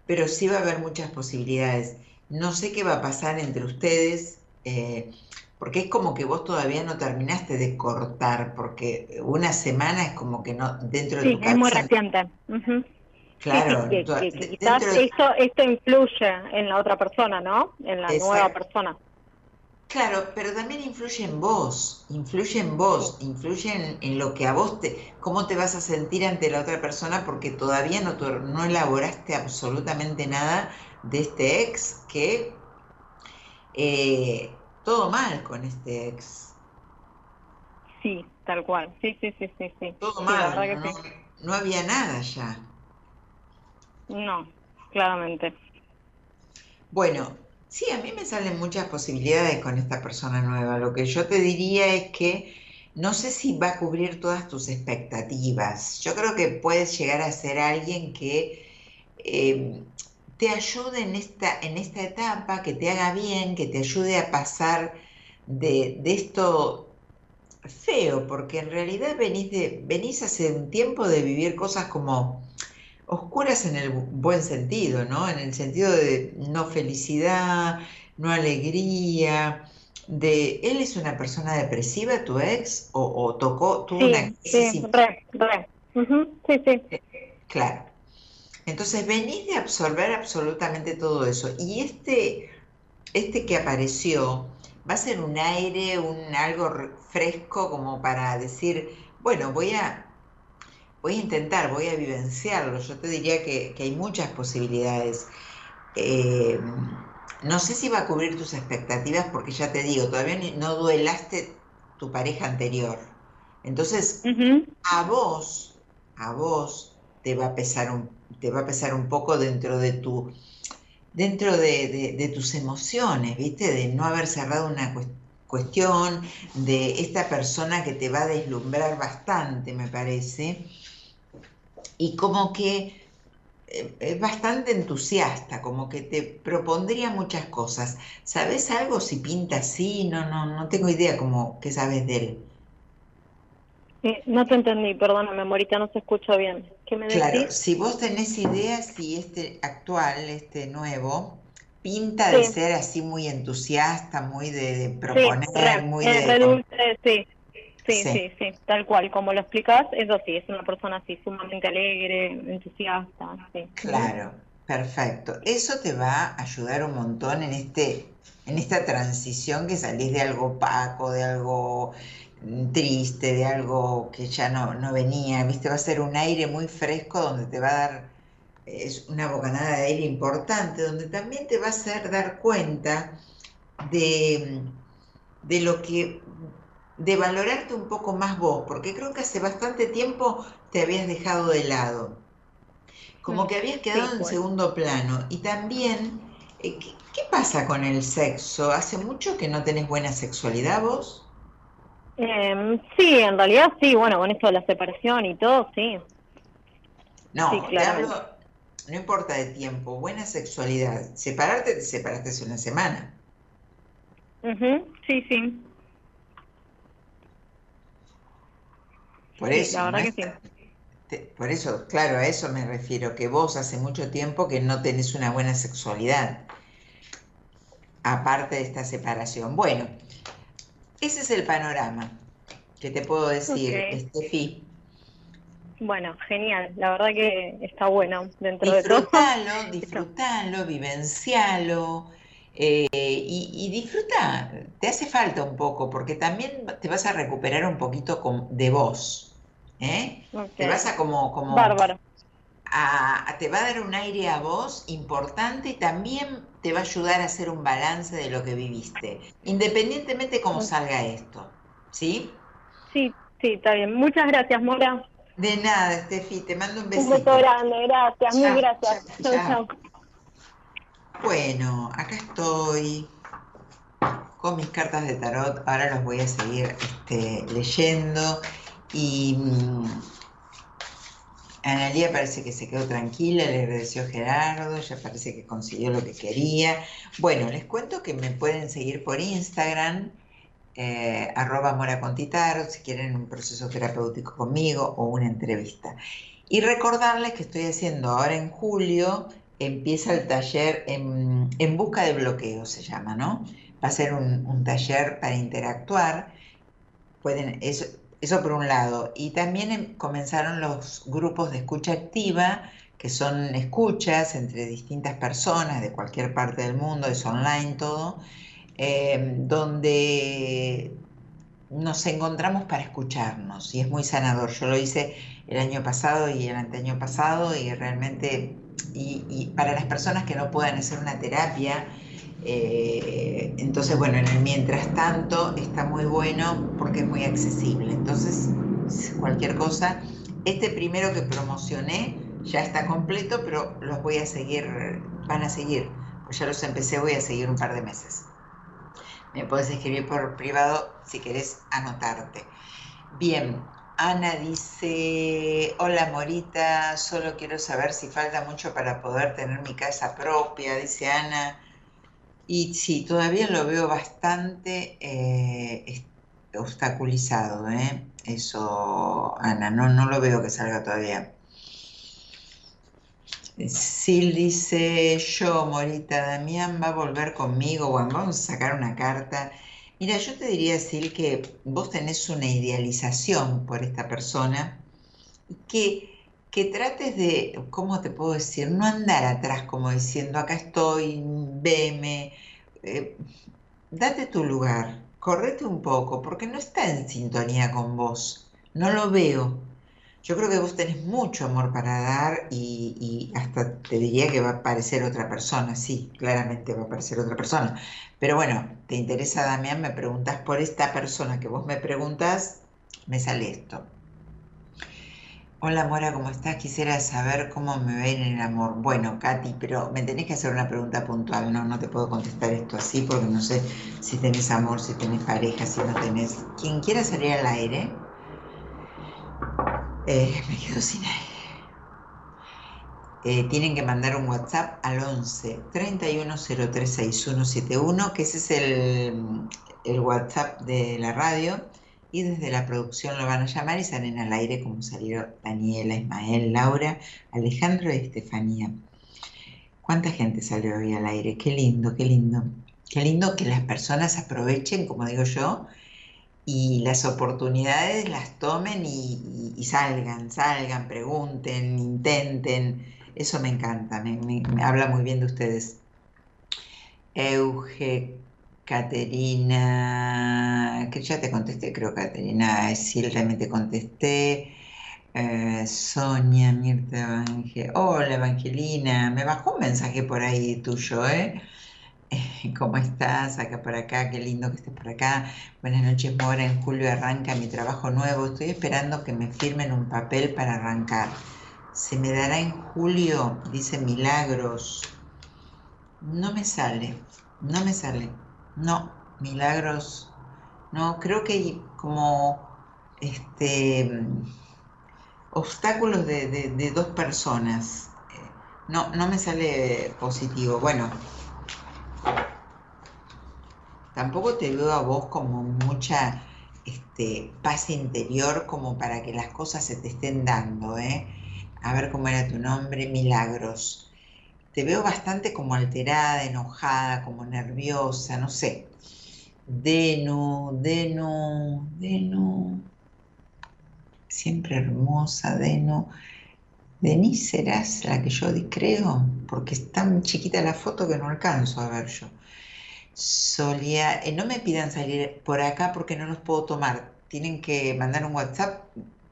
pero sí va a haber muchas posibilidades. No sé qué va a pasar entre ustedes, eh, porque es como que vos todavía no terminaste de cortar, porque una semana es como que no, dentro de tu es muy reciente. Claro, quizás esto, esto influye en la otra persona, ¿no? En la nueva persona. Claro, pero también influye en vos, influye en vos, influye en, lo que a vos te, cómo te vas a sentir ante la otra persona porque todavía no, no elaboraste absolutamente nada de este ex que eh, todo mal con este ex. Sí, tal cual, sí, sí, sí, sí. sí. Todo mal, no había nada ya. No, claramente. Bueno, sí, a mí me salen muchas posibilidades con esta persona nueva. Lo que yo te diría es que no sé si va a cubrir todas tus expectativas. Yo creo que puedes llegar a ser alguien que eh, te ayude en esta, en esta etapa, que te haga bien, que te ayude a pasar de, de esto feo, porque en realidad venís, de, venís hace un tiempo de vivir cosas como oscuras en el buen sentido, ¿no? En el sentido de no felicidad, no alegría. De, ¿Él es una persona depresiva, tu ex? ¿O, tocó, tuvo una crisis? Sí, re, re. sí, sí. Claro. Entonces venís de absorber absolutamente todo eso. Y este, este que apareció va a ser un aire, un algo fresco como para decir, bueno, voy a voy a intentar, voy a vivenciarlo. Yo te diría que, hay muchas posibilidades. Eh, no sé si va a cubrir tus expectativas porque ya te digo, todavía no duelaste tu pareja anterior. Entonces, a vos, a vos te va a pesar un, te va a pesar un poco dentro de tu dentro de, tus emociones, ¿viste? De no haber cerrado una cuestión, de esta persona que te va a deslumbrar bastante, me parece y como que eh, es bastante entusiasta, como que te propondría muchas cosas. ¿Sabes algo si pinta así? No, no, no tengo idea como que sabes de él. Eh, no te entendí, perdóname, Morita, no se escucha bien. ¿Qué me claro, si vos tenés idea si este actual, este nuevo, pinta de ser así muy entusiasta, muy de, proponer, muy de... sí, Sí, sí, sí, tal cual, como lo explicas, eso sí, es una persona así sumamente alegre, entusiasta. Sí. Claro, perfecto. Eso te va a ayudar un montón en este, en esta transición que salís de algo opaco, de algo triste, de algo que ya no, no venía, viste, va a ser un aire muy fresco donde te va a dar, es una bocanada de aire importante, donde también te va a hacer dar cuenta de, de lo que de valorarte un poco más vos, porque creo que hace bastante tiempo te habías dejado de lado, como mm, que habías quedado en pues. segundo plano. Y también, eh, ¿qué, pasa con el sexo? ¿Hace mucho que no tenés buena sexualidad vos? Em, sí, en realidad sí, bueno, con esto de la separación y todo, sí. No, no importa de tiempo, buena sexualidad. Separarte, te separaste hace una semana. Sí, sí. Por eso. La verdad que sí. por eso, claro, a eso me refiero, que vos hace mucho tiempo que no tenés una buena sexualidad, aparte de esta separación. Bueno, ese es el panorama que te puedo decir, Estefi. Bueno, genial, la verdad que está bueno dentro de todo. Disfrutalo, disfrutalo, vivencialo. Eh, y, disfruta, te hace falta un poco, porque también te vas a recuperar un poquito de vos. ¿Eh? Te vas a como... como Bárbaro. te va a dar un aire a vos importante y también te va a ayudar a hacer un balance de lo que viviste, independientemente de cómo salga esto. ¿Sí? Sí, sí, está bien. Muchas gracias, Mora. De nada, Estefi, te mando un besito. Un beso grande, gracias, muy gracias. Chao, chao. Bueno, acá estoy con mis cartas de tarot. Ahora los voy a seguir este, leyendo. Y um, Analia parece que se quedó tranquila, le agradeció Gerardo, ya parece que consiguió lo que quería. Bueno, les cuento que me pueden seguir por Instagram eh, arroba Mora si quieren un proceso terapéutico conmigo o una entrevista. Y recordarles que estoy haciendo ahora en julio, empieza el taller en, busca de bloqueo, se llama, ¿no? Va a ser un, taller para interactuar. Pueden, eso, eso por un lado. Y también em, comenzaron los grupos de escucha activa, que son escuchas entre distintas personas de cualquier parte del mundo, es online todo Em, donde nos encontramos para escucharnos y es muy sanador. Yo lo hice el año pasado y el anteaño pasado y realmente, y, para las personas que no puedan hacer una terapia, eh, entonces bueno, en el mientras tanto está muy bueno porque es muy accesible. Entonces, cualquier cosa, este primero que promocioné ya está completo, pero los voy a seguir, van a seguir, pues ya los empecé, voy a seguir un par de meses. Me puedes escribir por privado si querés anotarte. Bien, Ana dice, hola Morita, solo quiero saber si falta mucho para poder tener mi casa propia, dice Ana. Y sí, todavía lo veo bastante eh, obstaculizado, ¿eh? Eso, Ana, no, no lo veo que salga todavía. Sil dice, yo, Morita, Damián va a volver conmigo, bueno, vamos a sacar una carta. Mira, yo te diría, Sil, que vos tenés una idealización por esta persona y que, que trates de, ¿cómo te puedo decir? No andar atrás como diciendo, acá estoy, veme, eh, date tu lugar, correte un poco, porque no está en sintonía con vos, no lo veo. Yo creo que vos tenés mucho amor para dar y, hasta te diría que va a aparecer otra persona, sí, claramente va a aparecer otra persona. Pero bueno, te interesa, Damián, me preguntas por esta persona que vos me preguntas, me sale esto. Hola Mora, ¿cómo estás? Quisiera saber cómo me va en el amor. Bueno, Katy, pero me tenés que hacer una pregunta puntual, no, no te puedo contestar esto así porque no sé si tenés amor, si tenés pareja, si no tenés. Quien quiera salir al aire, eh, me quedo sin aire. Eh, tienen que mandar un WhatsApp al 11 31036171, que ese es el, el, WhatsApp de la radio, y desde la producción lo van a llamar y salen al aire como salieron Daniela, Ismael, Laura, Alejandro y Estefanía. ¿Cuánta gente salió hoy al aire? Qué lindo, qué lindo. Qué lindo que las personas aprovechen, como digo yo, y las oportunidades las tomen y, salgan, salgan, pregunten, intenten. Eso me encanta, me, habla muy bien de ustedes. Euge, Caterina, que ya te contesté, creo, Caterina, sí, realmente contesté. Eh, Sonia, Mirta, Evangel... Hola, Evangelina, me bajó un mensaje por ahí tuyo, ¿eh? ¿Cómo estás? Acá por acá, qué lindo que estés por acá. Buenas noches, Mora. En julio arranca mi trabajo nuevo. Estoy esperando que me firmen un papel para arrancar. ¿Se me dará en julio? Dice Milagros. No me sale, no me sale. No, Milagros. No, creo que hay como este obstáculos de, de dos personas. No, no me sale positivo. Bueno, Tampoco te veo a vos como mucha este, paz interior como para que las cosas se te estén dando, ¿eh? A ver cómo era tu nombre, Milagros. Te veo bastante como alterada, enojada, como nerviosa, no sé. Denu, Denu, Denu. Siempre hermosa, Denu. Denise serás la que yo creo, porque es tan chiquita la foto que no alcanzo a ver yo. Solía, eh, no me pidan salir por acá porque no los puedo tomar. Tienen que mandar un WhatsApp.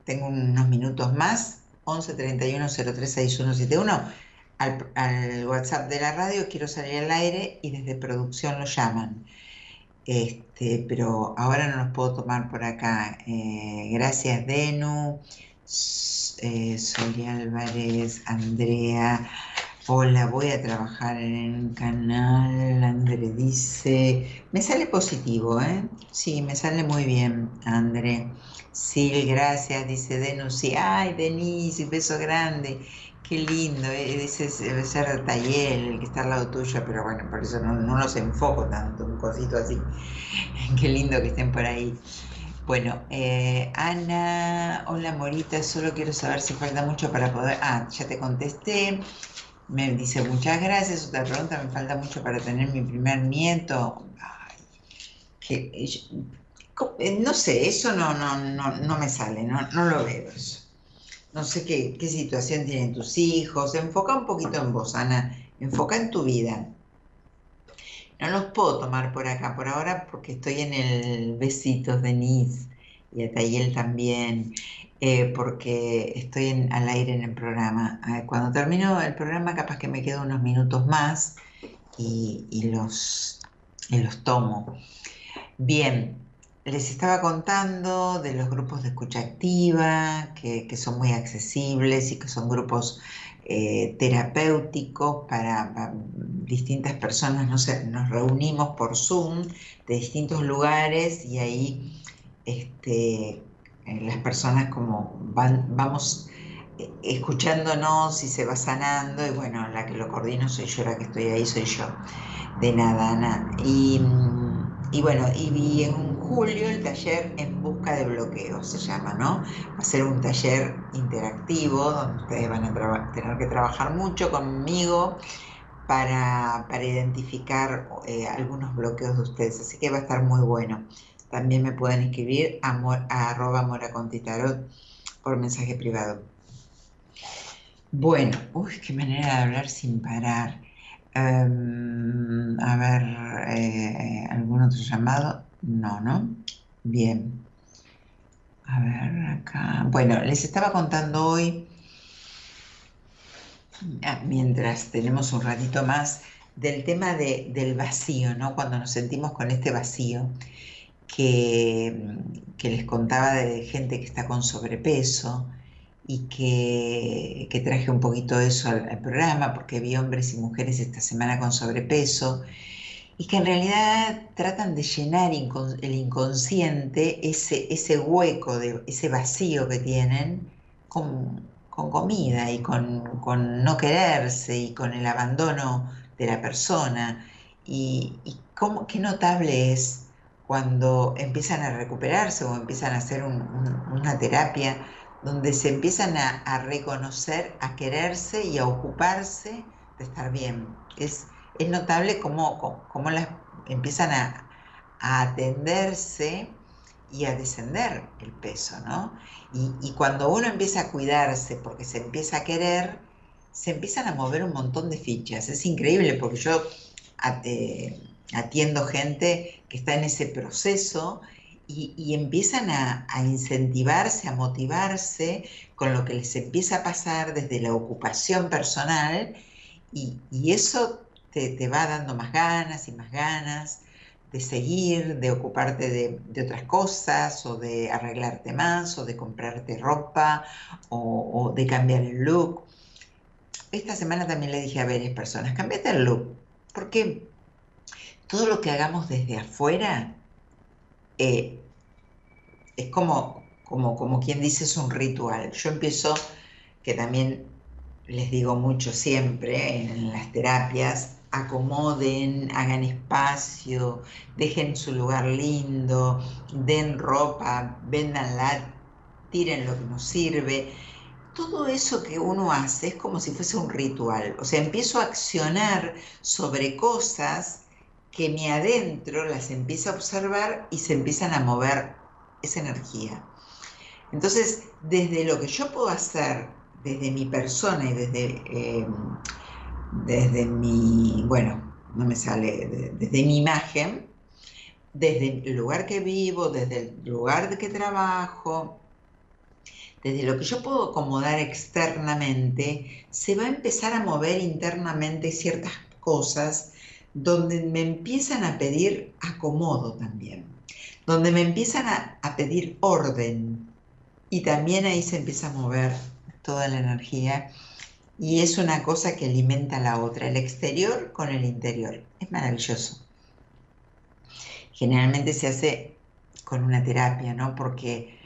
Tengo unos minutos más. 11 31 03 6171 al, al WhatsApp de la radio. Quiero salir al aire y desde producción lo llaman. Este, pero ahora no los puedo tomar por acá. Eh, gracias, Denu, eh, Álvarez, Andrea. Hola, voy a trabajar en el canal. André dice, me sale positivo, ¿eh? Sí, me sale muy bien, André. Sí, gracias, dice Denu. Sí, ay, Denise, beso grande. Qué lindo, eh, dice debe ser Tayel el que está al lado tuyo, pero bueno, por eso no, no los enfoco tanto, un cosito así. Qué lindo que estén por ahí. Bueno, eh, Ana, hola Morita, solo quiero saber si falta mucho para poder... Ah, ya te contesté. Me dice muchas gracias. Otra pregunta, me falta mucho para tener mi primer nieto. que, eh, no sé, eso no, no, no, no me sale, no, no lo veo eso. No sé qué, qué situación tienen tus hijos. Enfoca un poquito en vos, Ana. Enfoca en tu vida. No los puedo tomar por acá por ahora porque estoy en el Besitos Denise y a Tayel también. Eh, porque estoy al aire en el programa. Cuando termino el programa, capaz que me quedo unos minutos más y, los, los tomo. Bien, les estaba contando de los grupos de escucha activa, que, son muy accesibles y que son grupos eh, terapéuticos para, distintas personas. nos reunimos por Zoom de distintos lugares y ahí este, eh, las personas como van, vamos eh, escuchándonos y se va sanando y bueno, la que lo coordino soy yo, la que estoy ahí soy yo, de nada, Ana. Y, mm, y bueno, y vi en julio el taller En Busca de Bloqueos, se llama, ¿no? Va a ser un taller interactivo donde ustedes van a tener que trabajar mucho conmigo para, identificar eh, algunos bloqueos de ustedes, así que va a estar muy bueno. También me pueden escribir a, a arroba moracontitarot por mensaje privado. Bueno, uy, qué manera de hablar sin parar. Em, a ver, eh, ¿algún otro llamado? No, ¿no? Bien. A ver, acá. Bueno, les estaba contando hoy, ah, mientras tenemos un ratito más, del tema del vacío, ¿no? Cuando nos sentimos con este vacío que, les contaba de gente que está con sobrepeso y que, traje un poquito eso al, programa porque vi hombres y mujeres esta semana con sobrepeso y que en realidad tratan de llenar el inconsciente, ese, ese hueco, de, ese vacío que tienen con, comida y con, no quererse y con el abandono de la persona. Y, cómo, qué notable es cuando empiezan a recuperarse o empiezan a hacer una terapia donde se empiezan a, reconocer, a quererse y a ocuparse de estar bien. Es, es notable cómo, cómo, empiezan a, atenderse y a descender el peso, ¿no? Y, cuando uno empieza a cuidarse porque se empieza a querer, se empiezan a mover un montón de fichas. Es increíble porque yo eh, atiendo gente que está en ese proceso y, empiezan a, incentivarse, a motivarse con lo que les empieza a pasar desde la ocupación personal y, eso te, va dando más ganas y más ganas de seguir, de ocuparte de, otras cosas o de arreglarte más o de comprarte ropa o, o de cambiar el look. Esta semana también le dije a varias personas, cambiate el look, porque todo lo que hagamos desde afuera eh, es como, como, como quien dice, es un ritual. Yo empiezo, que también les digo mucho siempre en las terapias, acomoden, hagan espacio, dejen su lugar lindo, den ropa, véndanla, tiren lo que nos sirve. Todo eso que uno hace es como si fuese un ritual. O sea, empiezo a accionar sobre cosas que mi adentro las empieza a observar y se empiezan a mover esa energía. Entonces, desde lo que yo puedo hacer, desde mi persona y desde, eh, desde mi, bueno, no me sale, desde mi imagen, desde el lugar que vivo, desde el lugar de que trabajo, desde lo que yo puedo acomodar externamente, se va a empezar a mover internamente ciertas cosas donde me empiezan a pedir acomodo también, donde me empiezan a, pedir orden. Y también ahí se empieza a mover toda la energía y es una cosa que alimenta a la otra, el exterior con el interior. Es maravilloso. Generalmente se hace con una terapia, ¿no? Porque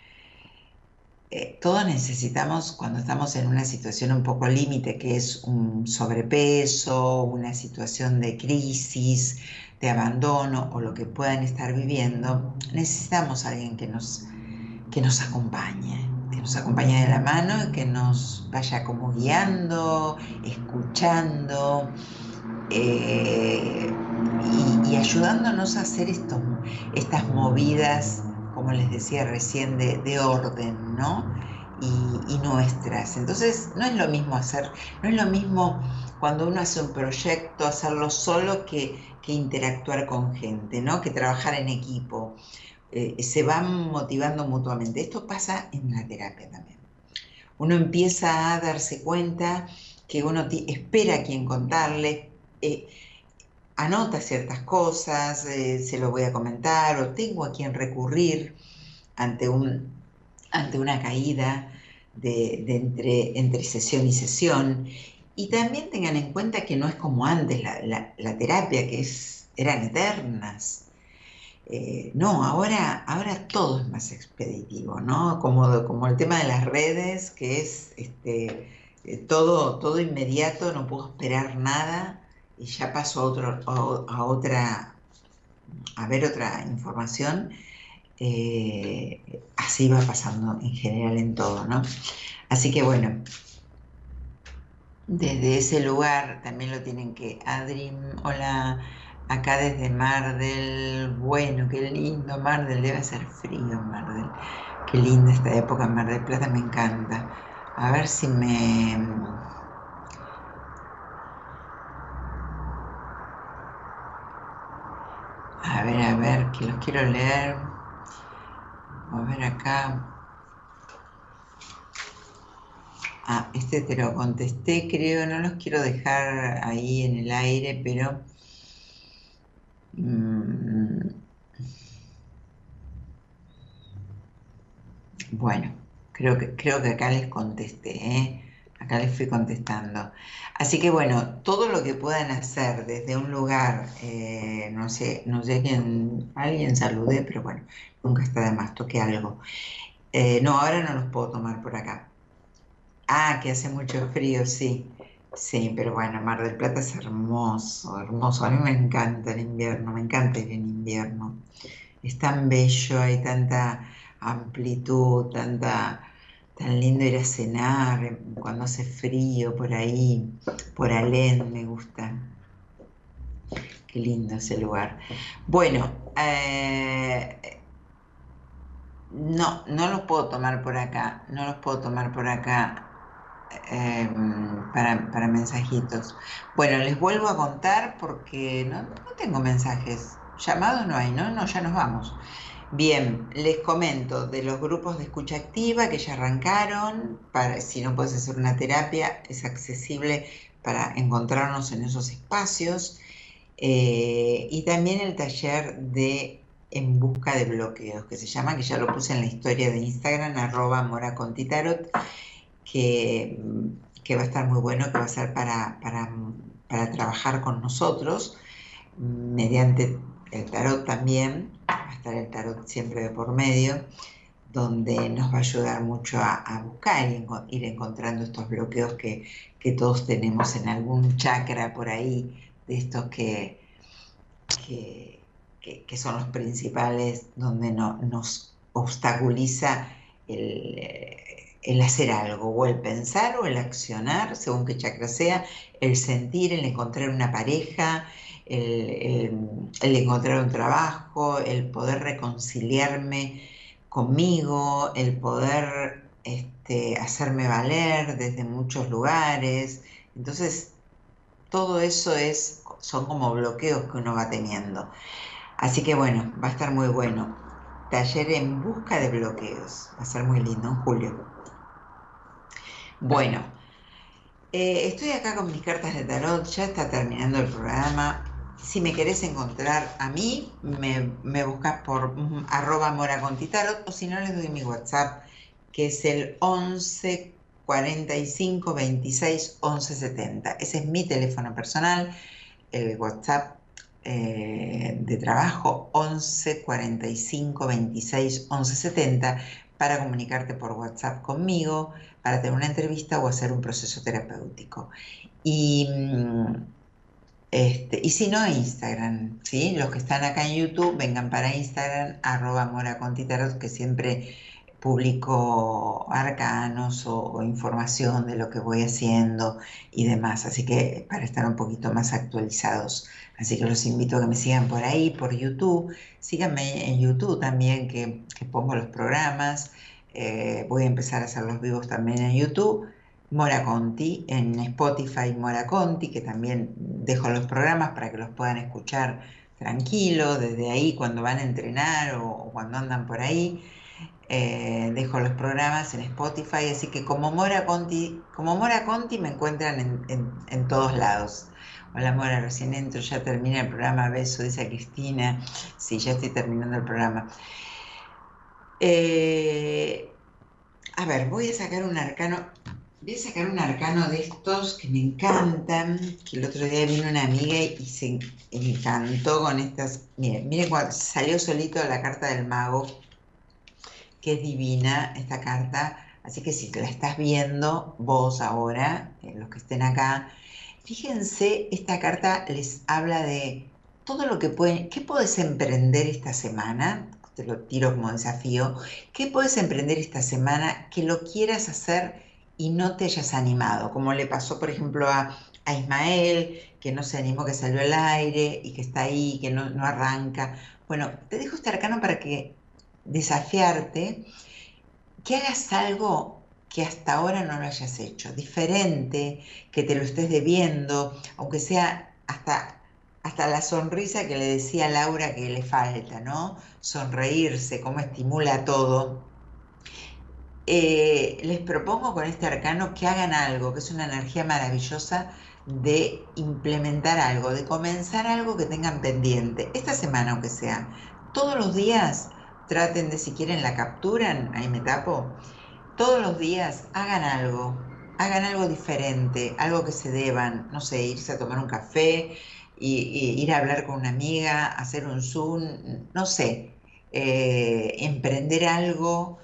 eh, todos necesitamos, cuando estamos en una situación un poco límite, que es un sobrepeso, una situación de crisis, de abandono o lo que puedan estar viviendo, necesitamos alguien que nos, que nos acompañe, que nos acompañe de la mano y que nos vaya como guiando, escuchando. Eh, y, ayudándonos a hacer estas movidas como les decía recién, de, orden, ¿no? Y, nuestras. Entonces, no es lo mismo hacer, no es lo mismo cuando uno hace un proyecto, hacerlo solo que, interactuar con gente, ¿no? Que trabajar en equipo. Eh, se van motivando mutuamente. Esto pasa en la terapia también. Uno empieza a darse cuenta que uno espera a quien contarle. Eh, anota ciertas cosas, eh, se lo voy a comentar o tengo a quien recurrir ante, un, ante una caída de, entre, entre, sesión y sesión. Y también tengan en cuenta que no es como antes la, terapia, que es, eran eternas. Eh, no, ahora, ahora todo es más expeditivo, ¿no? Como, como el tema de las redes, que es este, eh, todo, todo inmediato, no puedo esperar nada y ya paso a, otro, a, otra, a ver otra información, eh, así va pasando en general en todo, ¿no? Así que bueno, desde ese lugar también lo tienen que, Adri, hola, acá desde Mar del, bueno, qué lindo, Mar del, debe ser frío Mar del, qué linda esta época Mar del Plata, me encanta. A ver si me A ver, a ver, que los quiero leer. A ver acá. Ah, este te lo contesté, creo. No los quiero dejar ahí en el aire, pero... Mm, bueno, creo que, creo que acá les contesté, ¿eh? Acá les fui contestando. Así que bueno, todo lo que puedan hacer desde un lugar, eh, no sé, no sé quién, alguien saludé, pero bueno, nunca está de más, toqué algo. Eh, no, ahora no los puedo tomar por acá. Ah, que hace mucho frío, sí. Sí, pero bueno, Mar del Plata es hermoso, hermoso. A mí me encanta el invierno, me encanta ir en invierno. Es tan bello, hay tanta amplitud, tanta Tan lindo ir a cenar cuando hace frío por ahí, por Alén me gusta. Qué lindo ese lugar. Bueno, eh, no, no los puedo tomar por acá, no los puedo tomar por acá em, para, mensajitos. Bueno, les vuelvo a contar porque no, tengo mensajes. Llamados no hay, ¿no? No, ya nos vamos. Bien, les comento de los grupos de escucha activa que ya arrancaron. Para, si no puedes hacer una terapia, es accesible para encontrarnos en esos espacios. Eh, y también el taller de En Busca de Bloqueos, que se llama, que ya lo puse en la historia de Instagram, arroba moracontitarot, que, que va a estar muy bueno, que va a ser para, para, para trabajar con nosotros mediante el tarot también, va a estar el tarot siempre de por medio, donde nos va a ayudar mucho a, buscar y ir encontrando estos bloqueos que, todos tenemos en algún chakra por ahí de estos que, que, son los principales, donde no, nos obstaculiza el, el, hacer algo, o el pensar o el accionar, según qué chakra sea, el sentir, el encontrar una pareja, el, encontrar un trabajo, el poder reconciliarme conmigo, el poder este, hacerme valer desde muchos lugares. Entonces, todo eso es, son como bloqueos que uno va teniendo. Así que bueno, va a estar muy bueno. Taller en busca de bloqueos. Va a ser muy lindo en julio. Bueno, eh, estoy acá con mis cartas de tarot, ya está terminando el programa. Si me querés encontrar a mí, me, buscas por mm, arroba moracontitarot o si no les doy mi WhatsApp, que es el 11 45 26 11 70. Ese es mi teléfono personal, el WhatsApp eh, de trabajo 11 45 26 11 70 para comunicarte por WhatsApp conmigo, para tener una entrevista o hacer un proceso terapéutico. Y mm, este, y si no, Instagram, ¿sí? Los que están acá en YouTube, vengan para Instagram, arroba Mora que siempre publico arcanos o, información de lo que voy haciendo y demás. Así que para estar un poquito más actualizados. Así que los invito a que me sigan por ahí, por YouTube. Síganme en YouTube también, que, pongo los programas. Eh, voy a empezar a hacer los vivos también en YouTube. Mora Conti, en Spotify Mora Conti, que también dejo los programas para que los puedan escuchar tranquilo, desde ahí cuando van a entrenar o, cuando andan por ahí. Eh, dejo los programas en Spotify, así que como Mora Conti, como Mora Conti me encuentran en, todos lados. Hola Mora, recién entro, ya termina el programa, beso, dice Cristina. Sí, ya estoy terminando el programa. Eh, a ver, voy a sacar un arcano. Voy a sacar un arcano de estos que me encantan, que el otro día vino una amiga y se encantó con estas. Miren, miren cuando salió solito la carta del mago, que es divina esta carta. Así que si la estás viendo vos ahora, eh, los que estén acá, fíjense, esta carta les habla de todo lo que pueden, ¿qué puedes emprender esta semana? Te lo tiro como desafío. ¿Qué puedes emprender esta semana que lo quieras hacer y no te hayas animado, como le pasó, por ejemplo, a, Ismael, que no se animó, que salió al aire y que está ahí, que no, no arranca. Bueno, te dejo este arcano para que desafiarte, que hagas algo que hasta ahora no lo hayas hecho, diferente, que te lo estés debiendo, aunque sea hasta, hasta la sonrisa que le decía a Laura que le falta, ¿no? Sonreírse, cómo estimula todo eh, les propongo con este arcano que hagan algo, que es una energía maravillosa de implementar algo, de comenzar algo que tengan pendiente. Esta semana, aunque sea, todos los días traten de, si quieren, la capturan, ahí me tapo, todos los días hagan algo, hagan algo diferente, algo que se deban, no sé, irse a tomar un café, y, ir a hablar con una amiga, hacer un Zoom, no sé, eh, emprender algo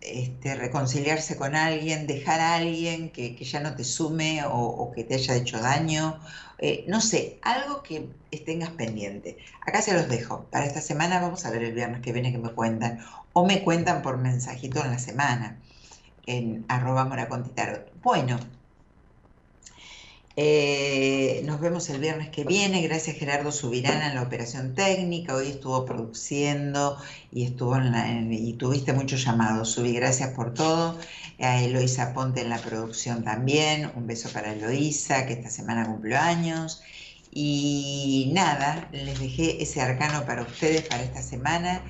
este, reconciliarse con alguien, dejar a alguien que, ya no te sume o, que te haya hecho daño, eh, no sé, algo que tengas pendiente. Acá se los dejo. Para esta semana vamos a ver el viernes que viene que me cuentan o me cuentan por mensajito en la semana en arroba moracontitaro. Bueno, eh, nos vemos el viernes que viene. Gracias Gerardo Subirana en la operación técnica. Hoy estuvo produciendo y estuvo y tuviste muchos llamados. Subí, gracias por todo. A Eloisa Ponte en la producción también. Un beso para Eloisa, que esta semana cumplió años. Y nada, les dejé ese arcano para ustedes para esta semana.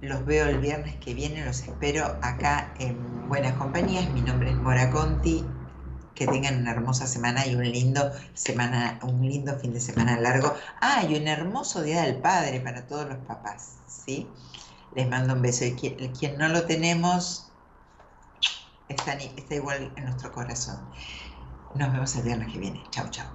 Los veo el viernes que viene, los espero acá en Buenas Compañías. Mi nombre es Mora Conti que tengan una hermosa semana y un lindo semana, un lindo fin de semana largo. Ah, y un hermoso Día del Padre para todos los papás, ¿sí? Les mando un beso. Y quien, no lo tenemos, está, está igual en nuestro corazón. Nos vemos el viernes que viene. Chao, chao.